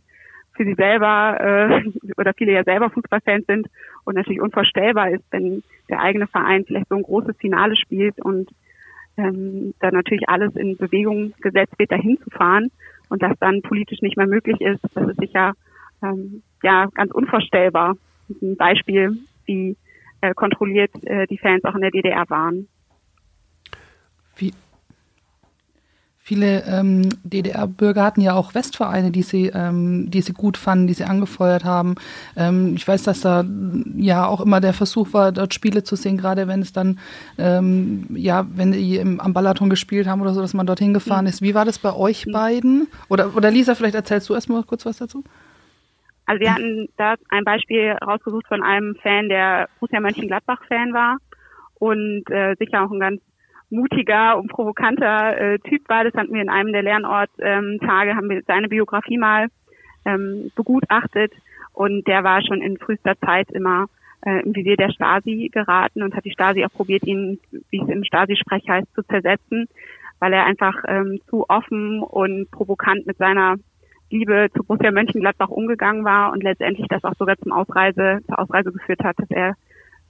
für sie selber äh, oder viele ja selber Fußballfans sind und natürlich unvorstellbar ist, wenn der eigene Verein vielleicht so ein großes Finale spielt und ähm, da natürlich alles in Bewegung gesetzt wird, dahin zu fahren und das dann politisch nicht mehr möglich ist, das ist sicher ähm, ja ganz unvorstellbar. Ein Beispiel, wie äh, kontrolliert äh, die Fans auch in der DDR waren. Wie, Viele ähm, DDR-Bürger hatten ja auch Westvereine, die sie, ähm, die sie gut fanden, die sie angefeuert haben. Ähm, ich weiß, dass da ja auch immer der Versuch war, dort Spiele zu sehen, gerade wenn es dann, ähm, ja, wenn die im, am Balaton gespielt haben oder so, dass man dorthin gefahren ist. Wie war das bei euch beiden? Oder, oder Lisa, vielleicht erzählst du erstmal kurz was dazu? Also wir hatten da ein Beispiel rausgesucht von einem Fan, der Borussia Mönchengladbach-Fan war und äh, sicher auch ein ganz mutiger und provokanter äh, Typ war. Das hatten wir in einem der Lernorttage, ähm, haben wir seine Biografie mal ähm, begutachtet und der war schon in frühester Zeit immer äh, im Visier der Stasi geraten und hat die Stasi auch probiert, ihn, wie es im Stasi-Sprech heißt, zu zersetzen, weil er einfach ähm, zu offen und provokant mit seiner Liebe zu Borussia Mönchengladbach umgegangen war und letztendlich das auch sogar zum Ausreise, zur Ausreise geführt hat, dass er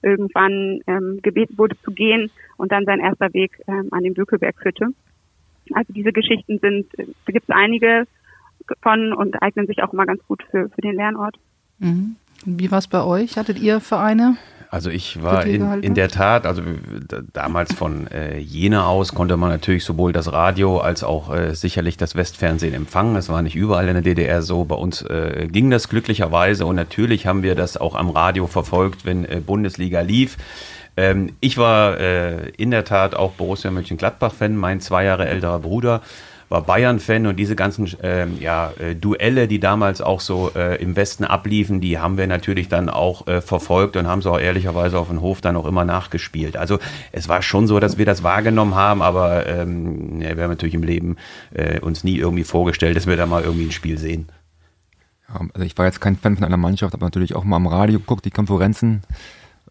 irgendwann ähm, gebeten wurde zu gehen und dann sein erster Weg ähm, an den Bökelberg führte. Also diese Geschichten sind, da gibt es einige von und eignen sich auch immer ganz gut für, für den Lernort. Mhm. Wie war es bei euch? Hattet ihr Vereine? Also ich war in, in der Tat, also damals von äh, Jena aus konnte man natürlich sowohl das Radio als auch äh, sicherlich das Westfernsehen empfangen. Es war nicht überall in der DDR so. Bei uns äh, ging das glücklicherweise und natürlich haben wir das auch am Radio verfolgt, wenn äh, Bundesliga lief. Ähm, ich war äh, in der Tat auch Borussia Mönchengladbach-Fan, mein zwei Jahre älterer Bruder war Bayern-Fan und diese ganzen ähm, ja, äh, Duelle, die damals auch so äh, im Westen abliefen, die haben wir natürlich dann auch äh, verfolgt und haben sie auch ehrlicherweise auf dem Hof dann auch immer nachgespielt. Also es war schon so, dass wir das wahrgenommen haben, aber ähm, ja, wir haben natürlich im Leben äh, uns nie irgendwie vorgestellt, dass wir da mal irgendwie ein Spiel sehen. Ja, also ich war jetzt kein Fan von einer Mannschaft, aber natürlich auch mal am Radio geguckt, die Konferenzen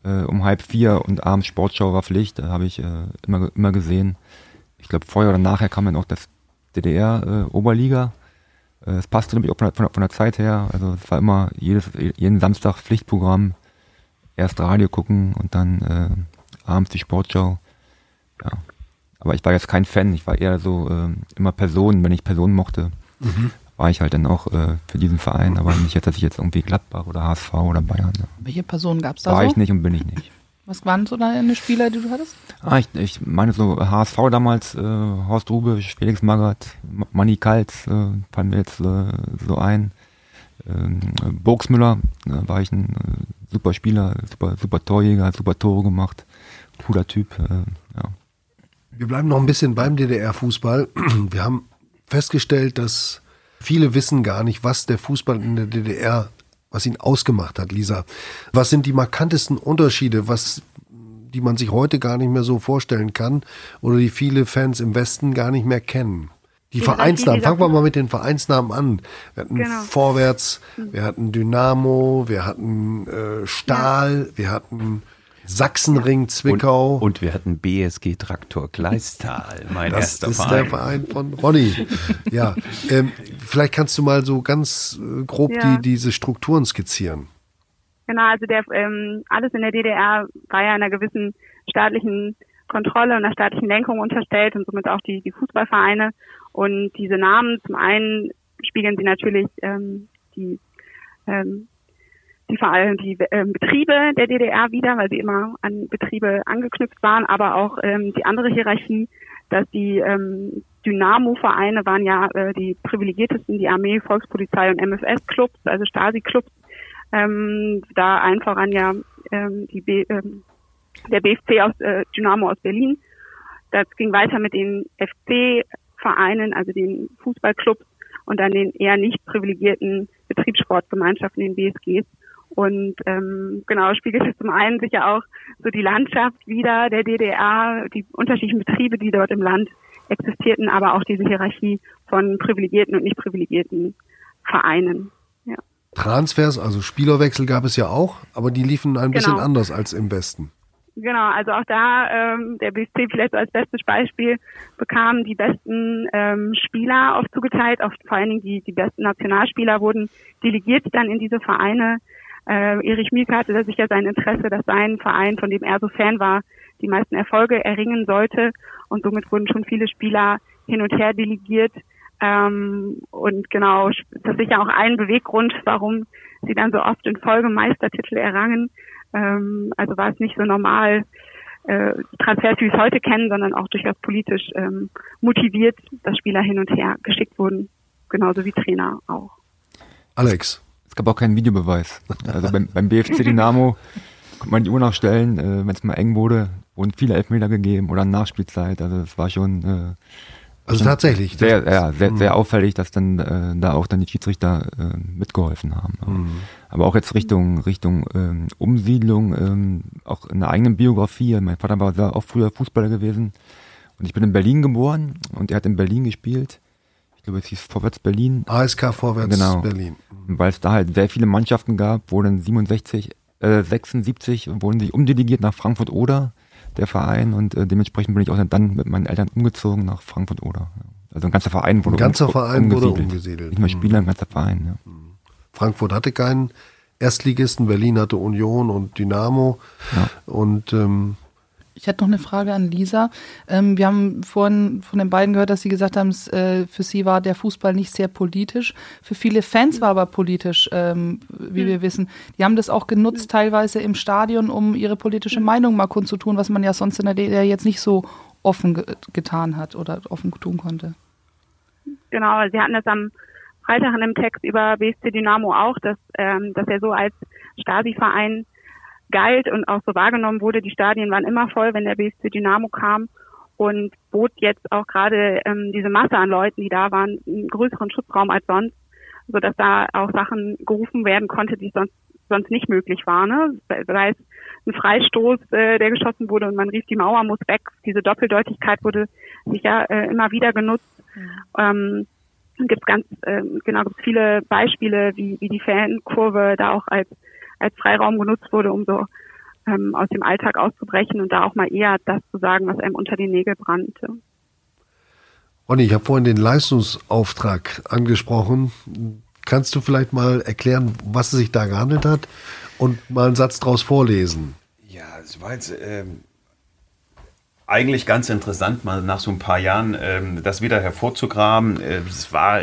äh, um halb vier und abends Sportschau war Pflicht, da habe ich äh, immer, immer gesehen. Ich glaube, vorher oder nachher kam dann auch das DDR-Oberliga. Äh, es passte nämlich auch von der, von, der, von der, Zeit her. Also es war immer jedes, jeden Samstag Pflichtprogramm. Erst Radio gucken und dann äh, abends die Sportschau. Ja. Aber ich war jetzt kein Fan. Ich war eher so äh, immer Personen, wenn ich Personen mochte. Mhm. War ich halt dann auch äh, für diesen Verein, aber nicht jetzt, dass ich jetzt irgendwie Gladbach oder HSV oder Bayern. Ja. Welche Personen gab es da War so? ich nicht und bin ich nicht. Was waren so deine Spieler, die du hattest? Ah, ich, ich meine so HSV damals, äh, Horst Rube, Felix Magath, Manni Kaltz, äh, fallen mir jetzt äh, so ein. Ähm, Burgsmüller, äh, war ich ein äh, super Spieler, super, super Torjäger, super Tore gemacht, cooler Typ, äh, ja. Wir bleiben noch ein bisschen beim DDR-Fußball. Wir haben festgestellt, dass viele wissen gar nicht, was der Fußball in der DDR was ihn ausgemacht hat, Lisa. Was sind die markantesten Unterschiede, was, die man sich heute gar nicht mehr so vorstellen kann oder die viele Fans im Westen gar nicht mehr kennen? Die Vereinsnamen, fangen wir mal mit den Vereinsnamen an. Wir hatten genau. Vorwärts, wir hatten Dynamo, wir hatten äh, Stahl, ja. wir hatten Sachsenring, Zwickau. Und, und, wir hatten BSG Traktor Kleistal, mein das erster ist Verein. der Verein von Ronny. ja, ähm, vielleicht kannst du mal so ganz äh, grob ja. die, diese Strukturen skizzieren. Genau, also der, ähm, alles in der DDR war ja in einer gewissen staatlichen Kontrolle und der staatlichen Lenkung unterstellt und somit auch die, die Fußballvereine. Und diese Namen, zum einen spiegeln sie natürlich ähm, die, ähm, die vor allem die ähm, Betriebe der DDR wieder, weil sie immer an Betriebe angeknüpft waren, aber auch ähm, die andere Hierarchie, dass die ähm, Dynamo-Vereine waren ja äh, die privilegiertesten, die Armee, Volkspolizei und MFS-Clubs, also Stasi-Clubs, ähm, da einfach an ja ähm, die B, ähm, der BFC aus äh, Dynamo aus Berlin. Das ging weiter mit den FC-Vereinen, also den Fußballclubs und dann den eher nicht privilegierten Betriebssportgemeinschaften, den BSGs. Und ähm, genau spiegelt es zum einen sicher auch so die Landschaft wieder der DDR, die unterschiedlichen Betriebe, die dort im Land existierten, aber auch diese Hierarchie von privilegierten und nicht privilegierten Vereinen. Ja. Transfers, also Spielerwechsel gab es ja auch, aber die liefen ein bisschen Genau. anders als im Westen. Genau, also auch da ähm, der BSC vielleicht so als bestes Beispiel bekam die besten ähm, Spieler oft zugeteilt, oft vor allen Dingen die, die besten Nationalspieler wurden delegiert dann in diese Vereine. Äh, Erich Mielke hatte da sicher sein Interesse, dass sein Verein, von dem er so Fan war, die meisten Erfolge erringen sollte und somit wurden schon viele Spieler hin und her delegiert. Ähm, und genau, das ist sicher auch ein Beweggrund, warum sie dann so oft in Folge Meistertitel errangen. Ähm, also war es nicht so normal, äh, Transfers, wie wir es heute kennen, sondern auch durchaus politisch ähm, motiviert, dass Spieler hin und her geschickt wurden, genauso wie Trainer auch. Alex, Es gab auch keinen Videobeweis. Also beim, beim BFC Dynamo konnte man die Uhr nachstellen, äh, wenn es mal eng wurde, wurden viele Elfmeter gegeben oder Nachspielzeit. Also es war schon äh, also tatsächlich. sehr, ja, sehr, sehr auffällig, dass dann äh, da auch dann die Schiedsrichter äh, mitgeholfen haben. Aber auch jetzt Richtung Richtung ähm, Umsiedlung, ähm, auch in der eigenen Biografie. Mein Vater war auch früher Fußballer gewesen und ich bin in Berlin geboren und er hat in Berlin gespielt. Ich glaube, es hieß Vorwärts Berlin. ASK Vorwärts Genau. Berlin. weil es da halt sehr viele Mannschaften gab, wurden 67, äh, 76 wurden sie umdelegiert nach Frankfurt oder der Verein und äh, dementsprechend bin ich auch dann mit meinen Eltern umgezogen nach Frankfurt oder. Also ein ganzer Verein wurde Ein ganzer um- Verein wurde umgesiedelt. umgesiedelt. Nicht mehr Mhm. Spieler, ein ganzer Verein. Ja. Frankfurt hatte keinen Erstligisten, Berlin hatte Union und Dynamo. Ja. Und ähm, Ich hätte noch eine Frage an Lisa. Ähm, wir haben vorhin von den beiden gehört, dass sie gesagt haben, es, äh, für sie war der Fußball nicht sehr politisch. Für viele Fans war aber politisch, ähm, wie wir wissen. Die haben das auch genutzt, teilweise im Stadion, um ihre politische Meinung mal kundzutun, was man ja sonst in der DDR jetzt nicht so offen ge getan hat oder offen tun konnte. Genau, Sie hatten das am Freitag in einem Text über BSC Dynamo auch, dass, ähm, dass er so als Stasi-Verein galt und auch so wahrgenommen wurde. Die Stadien waren immer voll, wenn der BSC Dynamo kam und bot jetzt auch gerade ähm, diese Masse an Leuten, die da waren, einen größeren Schutzraum als sonst, sodass da auch Sachen gerufen werden konnte, die sonst sonst nicht möglich war. Ne? Sei es ein Freistoß, äh, der geschossen wurde und man rief, die Mauer muss weg. Diese Doppeldeutigkeit wurde sicher äh, immer wieder genutzt. Ähm, gibt ganz ähm, genau gibt viele Beispiele, wie, wie die Fankurve da auch als als Freiraum genutzt wurde, um so ähm, aus dem Alltag auszubrechen und da auch mal eher das zu sagen, was einem unter den Nägeln brannte. Ronny, ich habe vorhin den Leistungsauftrag angesprochen. Kannst du vielleicht mal erklären, was es sich da gehandelt hat und mal einen Satz draus vorlesen? Ja, es war jetzt ähm, eigentlich ganz interessant, mal nach so ein paar Jahren ähm, das wieder hervorzugraben. Äh, es war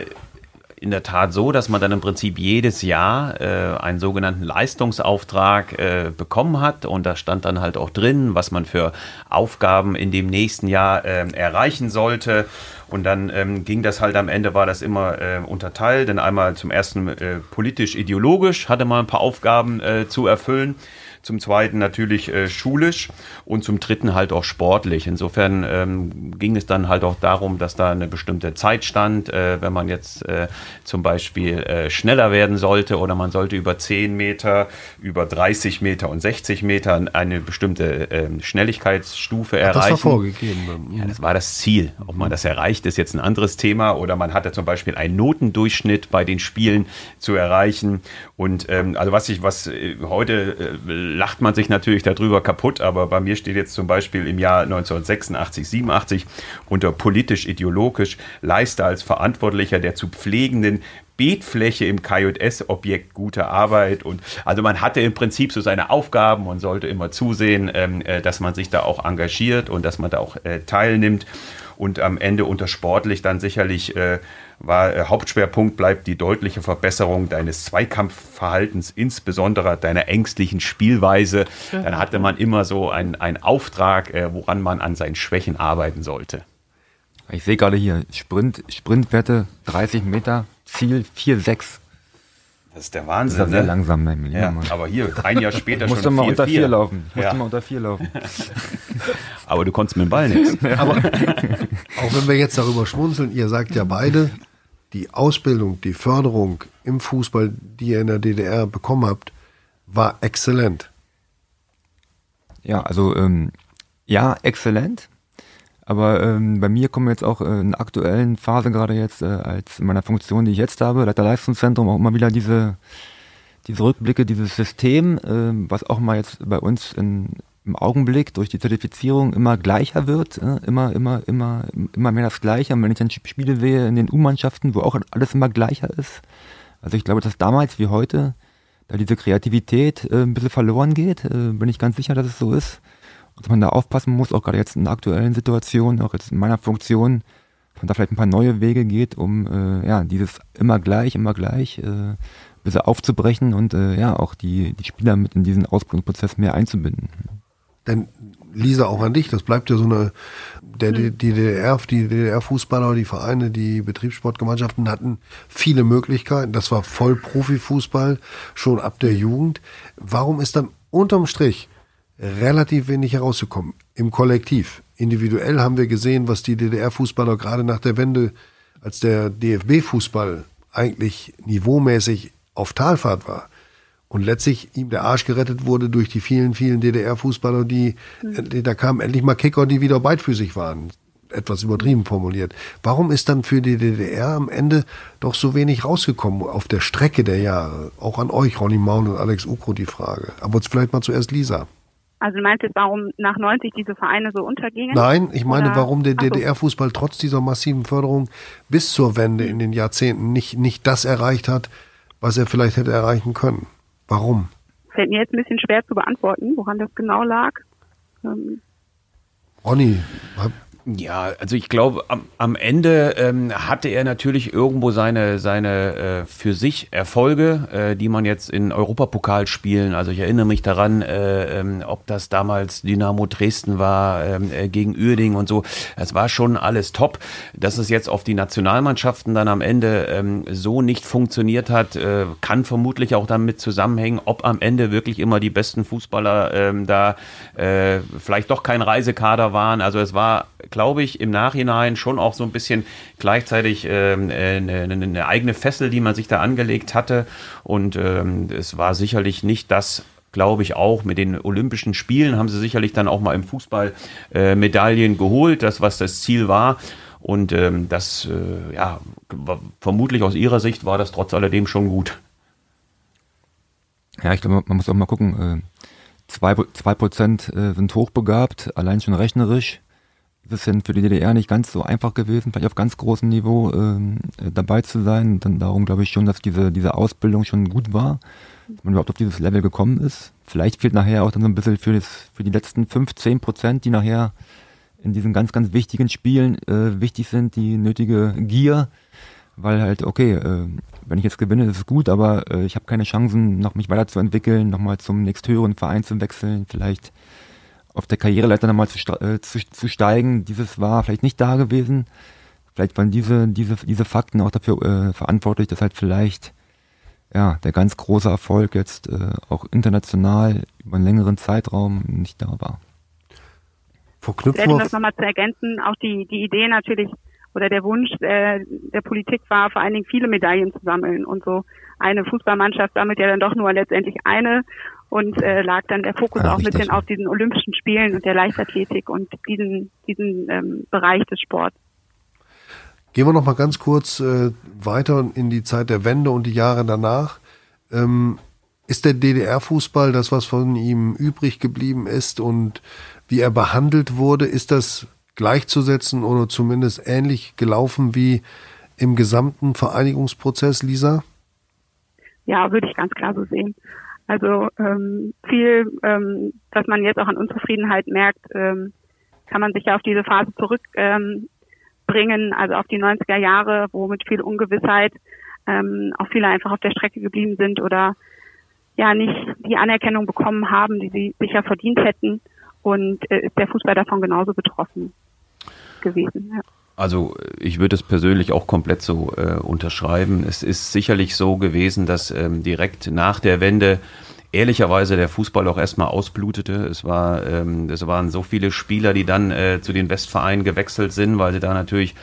in der Tat so, dass man dann im Prinzip jedes Jahr äh, einen sogenannten Leistungsauftrag äh, bekommen hat und da stand dann halt auch drin, was man für Aufgaben in dem nächsten Jahr äh, erreichen sollte. Und dann ähm, ging das halt am Ende, war das immer äh, unterteilt. Denn einmal zum ersten äh, politisch-ideologisch hatte man ein paar Aufgaben äh, zu erfüllen. Zum zweiten natürlich äh, schulisch und zum dritten halt auch sportlich. Insofern ähm, ging es dann halt auch darum, dass da eine bestimmte Zeit stand, äh, wenn man jetzt äh, zum Beispiel äh, schneller werden sollte oder man sollte über 10 Meter, über 30 Meter und 60 Meter eine bestimmte ähm, Schnelligkeitsstufe Das erreichen. war vorgegeben. Ja, das war das Ziel. Ob man das erreicht, ist jetzt ein anderes Thema. Oder man hatte zum Beispiel einen Notendurchschnitt bei den Spielen zu erreichen. Und ähm, also was ich, was äh, heute äh, lacht man sich natürlich darüber kaputt, aber bei mir steht jetzt zum Beispiel im Jahr 1986, 87 unter politisch-ideologisch Leister als Verantwortlicher der zu pflegenden Beetfläche im KJS-Objekt gute Arbeit. Und also man hatte im Prinzip so seine Aufgaben und sollte immer zusehen, ähm, äh, dass man sich da auch engagiert und dass man da auch äh, teilnimmt. Und am Ende unter sportlich dann sicherlich äh, war äh, Hauptschwerpunkt bleibt die deutliche Verbesserung deines Zweikampfverhaltens, insbesondere deiner ängstlichen Spielweise. Dann hatte man immer so einen Auftrag, äh, woran man an seinen Schwächen arbeiten sollte. Ich sehe gerade hier, Sprint, Sprintwerte 30 Meter, Ziel 4,6. Das ist der Wahnsinn. Das ist ja sehr ne? langsam, mein ja, Aber hier, ein Jahr später schon musste mal 4, unter 4 vier laufen. Ich musste ja. mal unter 4 laufen. aber du konntest mit dem Ball nichts. Aber auch wenn wir jetzt darüber schmunzeln, ihr sagt ja beide, die Ausbildung, die Förderung im Fußball, die ihr in der DDR bekommen habt, war exzellent. Ja, also ähm, ja, exzellent. Aber ähm, bei mir kommen jetzt auch äh, in der aktuellen Phase gerade jetzt äh, als in meiner Funktion, die ich jetzt habe, Leiter Leistungszentrum, auch immer wieder diese, diese Rückblicke, dieses System, äh, was auch mal jetzt bei uns in, im Augenblick durch die Zertifizierung immer gleicher wird, äh, immer, immer, immer, immer mehr das Gleiche. Und wenn ich dann Spiele sehe in den U-Mannschaften, wo auch alles immer gleicher ist, also ich glaube, dass damals wie heute da diese Kreativität äh, ein bisschen verloren geht, äh, bin ich ganz sicher, dass es so ist dass man da aufpassen muss, auch gerade jetzt in der aktuellen Situation, auch jetzt in meiner Funktion, dass man da vielleicht ein paar neue Wege geht, um ja dieses immer gleich, immer gleich äh, bisschen aufzubrechen und äh, ja auch die, die Spieler mit in diesen Ausbildungsprozess mehr einzubinden. Denn Lisa, auch an dich, das bleibt ja so eine, der, die, die DDR, die DDR-Fußballer, die Vereine, die Betriebssportgemeinschaften hatten viele Möglichkeiten. Das war voll Profifußball, schon ab der Jugend. Warum ist dann unterm Strich relativ wenig herausgekommen im Kollektiv. Individuell haben wir gesehen, was die DDR-Fußballer gerade nach der Wende, als der DFB-Fußball eigentlich niveaumäßig auf Talfahrt war und letztlich ihm der Arsch gerettet wurde durch die vielen, vielen DDR-Fußballer, die, mhm. da kamen endlich mal Kicker, die wieder beidfüßig waren. Etwas übertrieben formuliert. Warum ist dann für die DDR am Ende doch so wenig rausgekommen auf der Strecke der Jahre? Auch an euch, Ronny Maun und Alex Ukro, die Frage. Aber jetzt vielleicht mal zuerst Lisa. Also du meinst jetzt, warum nach 90 diese Vereine so untergingen? Nein, ich meine, Oder? warum der DDR-Fußball trotz dieser massiven Förderung bis zur Wende in den Jahrzehnten nicht, nicht das erreicht hat, was er vielleicht hätte erreichen können. Warum? Fällt mir jetzt ein bisschen schwer zu beantworten, woran das genau lag. Ähm Ronny, ja, also ich glaube, am, am Ende ähm, hatte er natürlich irgendwo seine, seine äh, für sich Erfolge, äh, die man jetzt in Europapokalspielen, also ich erinnere mich daran, äh, ähm, ob das damals Dynamo Dresden war, ähm, äh, gegen Uerding und so, das war schon alles top. Dass es jetzt auf die Nationalmannschaften dann am Ende ähm, so nicht funktioniert hat, äh, kann vermutlich auch damit zusammenhängen, ob am Ende wirklich immer die besten Fußballer ähm, da äh, vielleicht doch kein Reisekader waren. Also es war glaube ich, im Nachhinein schon auch so ein bisschen gleichzeitig ähm, äh, eine, eine, eigene Fessel, die man sich da angelegt hatte. Und ähm, es war sicherlich nicht das, glaube ich, auch mit den Olympischen Spielen haben sie sicherlich dann auch mal im Fußball äh, Medaillen geholt, das, was das Ziel war. Und ähm, das, äh, ja, vermutlich aus ihrer Sicht war das trotz alledem schon gut. Ja, ich glaube, man muss auch mal gucken. Äh, zwei, zwei Prozent äh, sind hochbegabt, allein schon rechnerisch ist es für die DDR nicht ganz so einfach gewesen, vielleicht auf ganz großem Niveau ähm, äh, dabei zu sein. Dann darum glaube ich schon, dass diese, diese Ausbildung schon gut war, dass man überhaupt auf dieses Level gekommen ist. Vielleicht fehlt nachher auch dann so ein bisschen für, das, für die letzten 15 Prozent, die nachher in diesen ganz, ganz wichtigen Spielen äh, wichtig sind, die nötige Gier, weil halt, okay, äh, wenn ich jetzt gewinne, ist es gut, aber äh, ich habe keine Chancen, noch mich weiterzuentwickeln, nochmal zum nächsthöheren Verein zu wechseln, vielleicht auf der Karriereleiter nochmal zu, äh, zu, zu steigen. Dieses war vielleicht nicht da gewesen. Vielleicht waren diese, diese, diese Fakten auch dafür äh, verantwortlich, dass halt vielleicht ja, der ganz große Erfolg jetzt äh, auch international über einen längeren Zeitraum nicht da war. Verknüpfen um das nochmal zu ergänzen, auch die, die Idee natürlich oder der Wunsch äh, der Politik war, vor allen Dingen viele Medaillen zu sammeln und so. Eine Fußballmannschaft sammelt ja dann doch nur letztendlich eine und äh, lag dann der Fokus ja, auch ein bisschen auf diesen Olympischen Spielen und der Leichtathletik und diesen, diesen ähm, Bereich des Sports. Gehen wir noch mal ganz kurz äh, weiter in die Zeit der Wende und die Jahre danach. Ähm, Ist der DDR-Fußball das, was von ihm übrig geblieben ist und wie er behandelt wurde, ist das gleichzusetzen oder zumindest ähnlich gelaufen wie im gesamten Vereinigungsprozess, Lisa? Ja, würde ich ganz klar so sehen. Also ähm, viel, ähm, was man jetzt auch an Unzufriedenheit merkt, ähm, kann man sich ja auf diese Phase zurückbringen, ähm, also auf die 90er Jahre, wo mit viel Ungewissheit ähm, auch viele einfach auf der Strecke geblieben sind oder ja nicht die Anerkennung bekommen haben, die sie sicher verdient hätten. Und äh, ist der Fußball davon genauso betroffen gewesen. Ja. Also ich würde es persönlich auch komplett so äh, unterschreiben. Es ist sicherlich so gewesen, dass ähm, direkt nach der Wende ehrlicherweise der Fußball auch erstmal ausblutete. Es war, ähm, es waren so viele Spieler, die dann äh, zu den Westvereinen gewechselt sind, weil sie da natürlich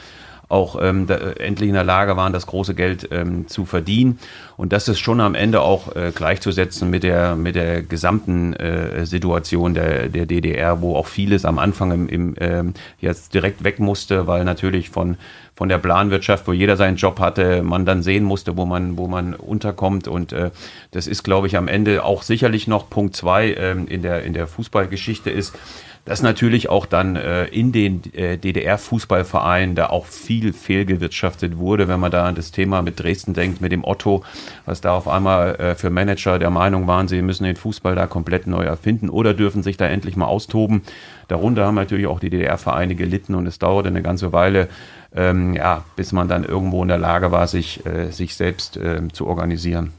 auch ähm, da, äh, endlich in der Lage waren, das große Geld ähm, zu verdienen. Und das ist schon am Ende auch äh, gleichzusetzen mit der, mit der gesamten äh, Situation der, der DDR, wo auch vieles am Anfang im, im ähm, jetzt direkt weg musste, weil natürlich von von der Planwirtschaft, wo jeder seinen Job hatte, man dann sehen musste, wo man, wo man unterkommt. Und äh, das ist, glaube ich, am Ende auch sicherlich noch Punkt zwei ähm, in der, in der Fußballgeschichte ist, dass natürlich auch dann äh, in den äh, DDR-Fußballvereinen da auch viel fehlgewirtschaftet wurde, wenn man da an das Thema mit Dresden denkt, mit dem Otto, was da auf einmal äh, für Manager der Meinung waren, sie müssen den Fußball da komplett neu erfinden oder dürfen sich da endlich mal austoben. Darunter haben natürlich auch die DDR-Vereine gelitten und es dauerte eine ganze Weile, ähm, ja, bis man dann irgendwo in der Lage war, sich, äh, sich selbst äh, zu organisieren.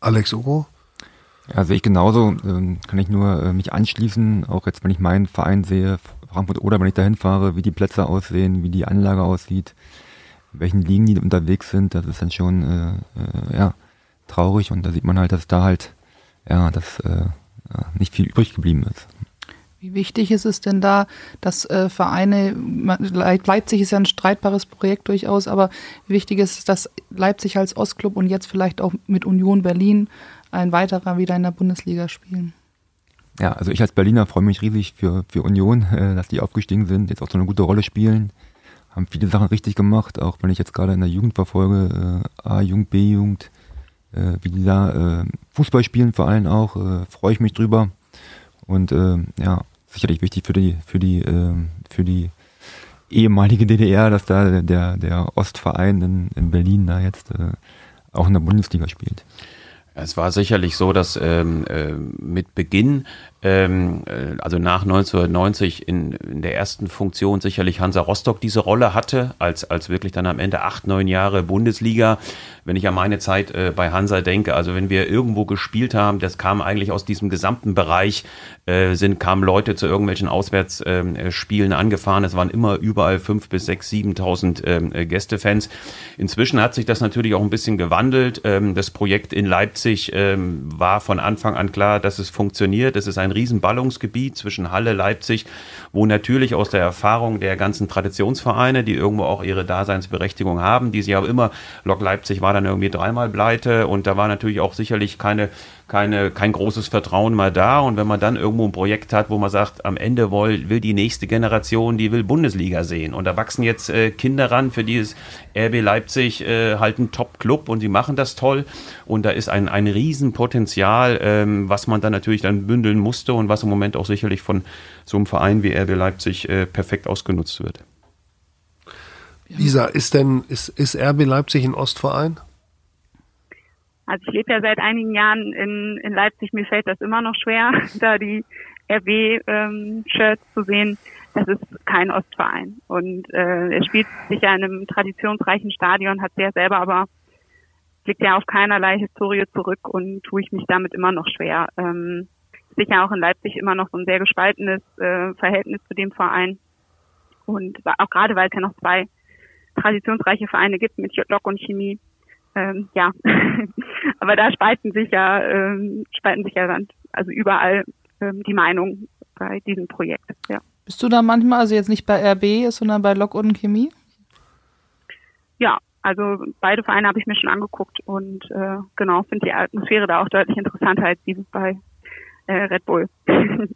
Alex Ugo? Sehe ich genauso. Ähm, kann ich nur äh, mich anschließen, auch jetzt, wenn ich meinen Verein sehe, Frankfurt oder wenn ich dahin fahre, wie die Plätze aussehen, wie die Anlage aussieht, in welchen Ligen die unterwegs sind, das ist dann schon äh, äh, ja, traurig und da sieht man halt, dass da halt ja, dass, äh, ja, nicht viel übrig geblieben ist. Wie wichtig ist es denn da, dass äh, Vereine, Leipzig ist ja ein streitbares Projekt durchaus, aber wichtig ist es, dass Leipzig als Ostclub und jetzt vielleicht auch mit Union Berlin ein weiterer wieder in der Bundesliga spielen. Ja, also ich als Berliner freue mich riesig für, für Union, äh, dass die aufgestiegen sind, jetzt auch so eine gute Rolle spielen, haben viele Sachen richtig gemacht, auch wenn ich jetzt gerade in der Jugend verfolge, äh, A-Jugend, B-Jugend, äh, wie die da äh, Fußball spielen vor allem auch, äh, freue ich mich drüber und ja, sicherlich wichtig für die, für die, für die ehemalige DDR, dass da der, der Ostverein in, in Berlin da jetzt auch in der Bundesliga spielt. Es war sicherlich so, dass ähm, äh, mit Beginn, ähm, äh, also nach 1990 in, in der ersten Funktion sicherlich Hansa Rostock diese Rolle hatte, als, als wirklich dann am Ende acht, neun Jahre Bundesliga. Wenn ich an meine Zeit äh, bei Hansa denke, also wenn wir irgendwo gespielt haben, das kam eigentlich aus diesem gesamten Bereich, äh, sind, kamen Leute zu irgendwelchen Auswärtsspielen ähm, angefahren. Es waren immer überall fünf bis sechs, siebentausend ähm, Gästefans. Inzwischen hat sich das natürlich auch ein bisschen gewandelt. Ähm, das Projekt in Leipzig Leipzig ähm, war von Anfang an klar, dass es funktioniert. Es ist ein Riesenballungsgebiet zwischen Halle, Leipzig, wo natürlich aus der Erfahrung der ganzen Traditionsvereine, die irgendwo auch ihre Daseinsberechtigung haben, die sie aber immer, Lok Leipzig war dann irgendwie dreimal pleite und da war natürlich auch sicherlich keine keine, kein großes Vertrauen mal da. Und wenn man dann irgendwo ein Projekt hat, wo man sagt, am Ende will, will die nächste Generation, die will Bundesliga sehen. Und da wachsen jetzt äh, Kinder ran, für die ist RB Leipzig äh, halt ein Top-Club und sie machen das toll. Und da ist ein, ein Riesenpotenzial, ähm, was man dann natürlich dann bündeln musste und was im Moment auch sicherlich von so einem Verein wie RB Leipzig äh, perfekt ausgenutzt wird. Lisa, ist denn, ist, ist RB Leipzig ein Ostverein? Also ich lebe ja seit einigen Jahren in, in Leipzig. Mir fällt das immer noch schwer, da die RW-Shirts ähm, zu sehen. Das ist kein Ostverein. Und äh, er spielt sich ja in einem traditionsreichen Stadion, hat sehr selber aber blickt ja auf keinerlei Historie zurück und tue ich mich damit immer noch schwer. Ähm, sicher auch in Leipzig immer noch so ein sehr gespaltenes äh, Verhältnis zu dem Verein. Und auch gerade, weil es ja noch zwei traditionsreiche Vereine gibt mit Lok und Chemie, ähm, ja, aber da spalten sich ja, ähm, spalten sich ja dann also überall ähm, die Meinung bei diesem Projekt. Ja. Bist du da manchmal, also jetzt nicht bei RB, sondern bei Lok und Chemie? Ja, also beide Vereine habe ich mir schon angeguckt und äh, genau finde die Atmosphäre da auch deutlich interessanter als die bei äh, Red Bull.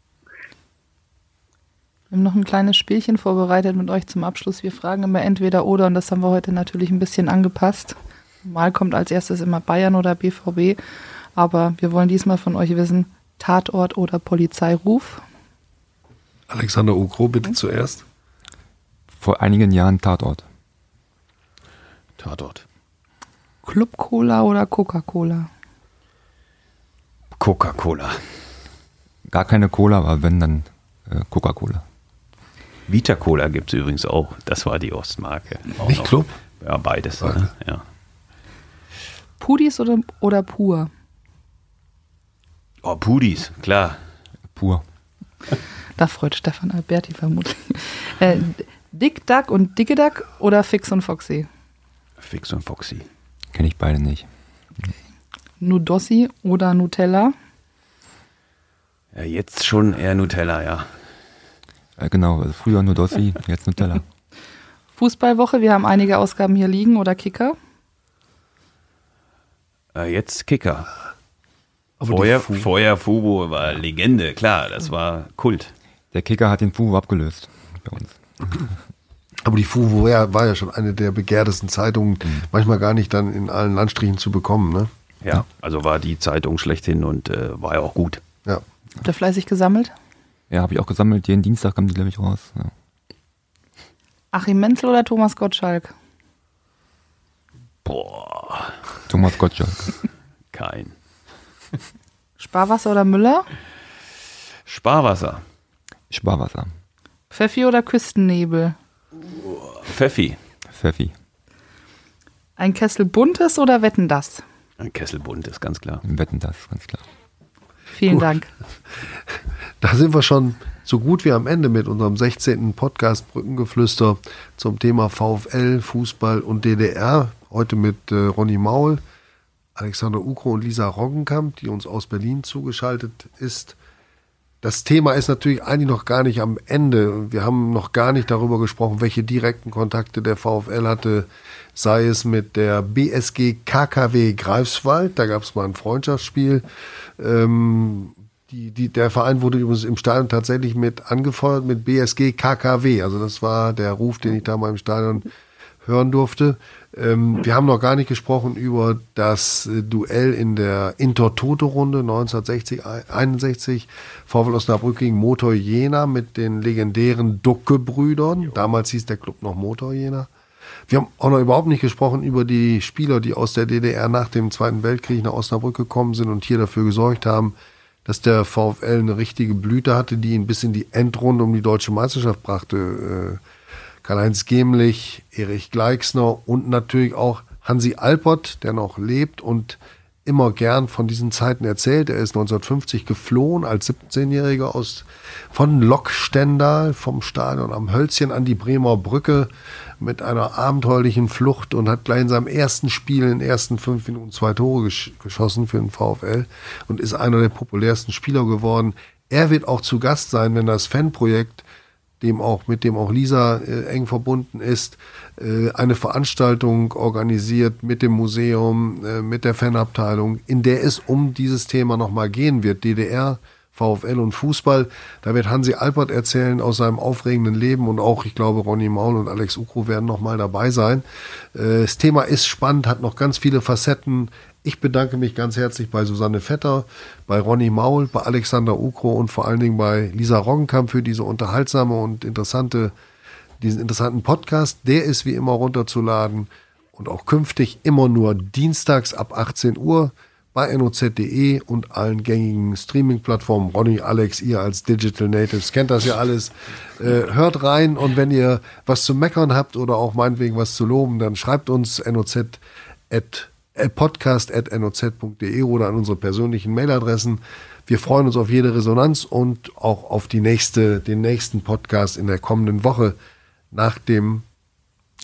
Wir haben noch ein kleines Spielchen vorbereitet mit euch zum Abschluss. Wir fragen immer entweder oder und das haben wir heute natürlich ein bisschen angepasst. Mal kommt als erstes immer Bayern oder BVB. Aber wir wollen diesmal von euch wissen, Tatort oder Polizeiruf? Alexander Ukro, bitte zuerst. Vor einigen Jahren Tatort. Tatort. Club Cola oder Coca-Cola? Coca-Cola. Gar keine Cola, aber wenn, dann äh, Coca-Cola. Vita Cola gibt es übrigens auch. Das war die Ostmarke. Auch Nicht noch. Club? Ja, beides. Ne? Ja. Pudis oder, oder pur? Oh, Pudis, klar. Pur. Da freut Stefan Alberti vermutlich. Äh, Dick Duck und Dicke Duck oder Fix und Foxy? Fix und Foxy. Kenne ich beide nicht. Nudossi oder Nutella? Ja, jetzt schon eher Nutella, ja. Äh, genau, also früher nur Dossi, jetzt Nutella. Fußballwoche, wir haben einige Ausgaben hier liegen oder Kicker? Äh, jetzt Kicker. Aber Vorher, Fu- vorher Fubo war Legende, klar, das war Kult. Der Kicker hat den Fuhu abgelöst bei uns. Aber die FUVO war, war ja schon eine der begehrtesten Zeitungen, Mhm. manchmal gar nicht dann in allen Landstrichen zu bekommen. Ne? Ja, also war die Zeitung schlechthin und äh, war ja auch gut. Ja. Habt ihr fleißig gesammelt? Ja, habe ich auch gesammelt. Jeden Dienstag kam die, glaube ich, raus. Ja. Achim Menzel oder Thomas Gottschalk? Boah, Thomas Gottschalk. kein. Sparwasser oder Müller? Sparwasser. Sparwasser. Pfeffi oder Küstennebel? Pfeffi. Pfeffi. Ein Kessel Buntes oder Wetten das? Ein Kesselbund ist ganz klar. Wetten das, ganz klar. Vielen Dank. Da sind wir schon so gut wie am Ende mit unserem 16. Podcast Brückengeflüster zum Thema VfL, Fußball und DDR. Heute mit äh, Ronny Maul, Alexander Ukro und Lisa Roggenkamp, die uns aus Berlin zugeschaltet ist. Das Thema ist natürlich eigentlich noch gar nicht am Ende. Wir haben noch gar nicht darüber gesprochen, welche direkten Kontakte der VfL hatte, sei es mit der BSG KKW Greifswald, da gab es mal ein Freundschaftsspiel. Ähm, die, die, der Verein wurde übrigens im Stadion tatsächlich mit angefeuert mit BSG KKW. Also das war der Ruf, den ich da mal im Stadion hören durfte. Ähm, wir haben noch gar nicht gesprochen über das äh, Duell in der Intertoto-Runde 1960, 61. VfL Osnabrück gegen Motor Jena mit den legendären Ducke-Brüdern. Damals hieß der Club noch Motor Jena. Wir haben auch noch überhaupt nicht gesprochen über die Spieler, die aus der DDR nach dem Zweiten Weltkrieg nach Osnabrück gekommen sind und hier dafür gesorgt haben, dass der VfL eine richtige Blüte hatte, die ihn bis in die Endrunde um die deutsche Meisterschaft brachte. Äh, Karl-Heinz Gemlich, Erich Gleixner und natürlich auch Hansi Alpert, der noch lebt und immer gern von diesen Zeiten erzählt. Er ist 1950 geflohen als 17-Jähriger aus von Lok Stendal vom Stadion am Hölzchen an die Bremer Brücke mit einer abenteuerlichen Flucht und hat gleich in seinem ersten Spiel in den ersten fünf Minuten zwei Tore gesch geschossen für den VfL und ist einer der populärsten Spieler geworden. Er wird auch zu Gast sein, wenn das Fanprojekt dem auch, mit dem auch Lisa äh, eng verbunden ist, äh, eine Veranstaltung organisiert mit dem Museum, äh, mit der Fanabteilung, in der es um dieses Thema nochmal gehen wird. DDR, VfL und Fußball. Da wird Hansi Alpert erzählen aus seinem aufregenden Leben und auch, ich glaube, Ronny Maul und Alex Ukro werden nochmal dabei sein. Äh, das Thema ist spannend, hat noch ganz viele Facetten. Ich bedanke mich ganz herzlich bei Susanne Vetter, bei Ronny Maul, bei Alexander Ukro und vor allen Dingen bei Lisa Roggenkamp für diese unterhaltsame und interessante, diesen interessanten Podcast. Der ist wie immer runterzuladen und auch künftig immer nur dienstags ab 18 Uhr bei noz.de und allen gängigen Streaming-Plattformen. Ronny, Alex, ihr als Digital Natives kennt das ja alles. Äh, hört rein und wenn ihr was zu meckern habt oder auch meinetwegen was zu loben, dann schreibt uns noz podcast.noz.de oder an unsere persönlichen Mailadressen. Wir freuen uns auf jede Resonanz und auch auf die nächste, den nächsten Podcast in der kommenden Woche nach dem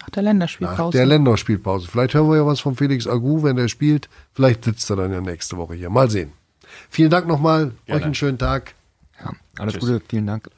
Nach der nach Länderspielpause. der Länderspielpause. Vielleicht hören wir ja was von Felix Agu, wenn er spielt. Vielleicht sitzt er dann ja nächste Woche hier. Mal sehen. Vielen Dank nochmal. Euch einen schönen Tag. Ja, alles Tschüss. Gute, vielen Dank.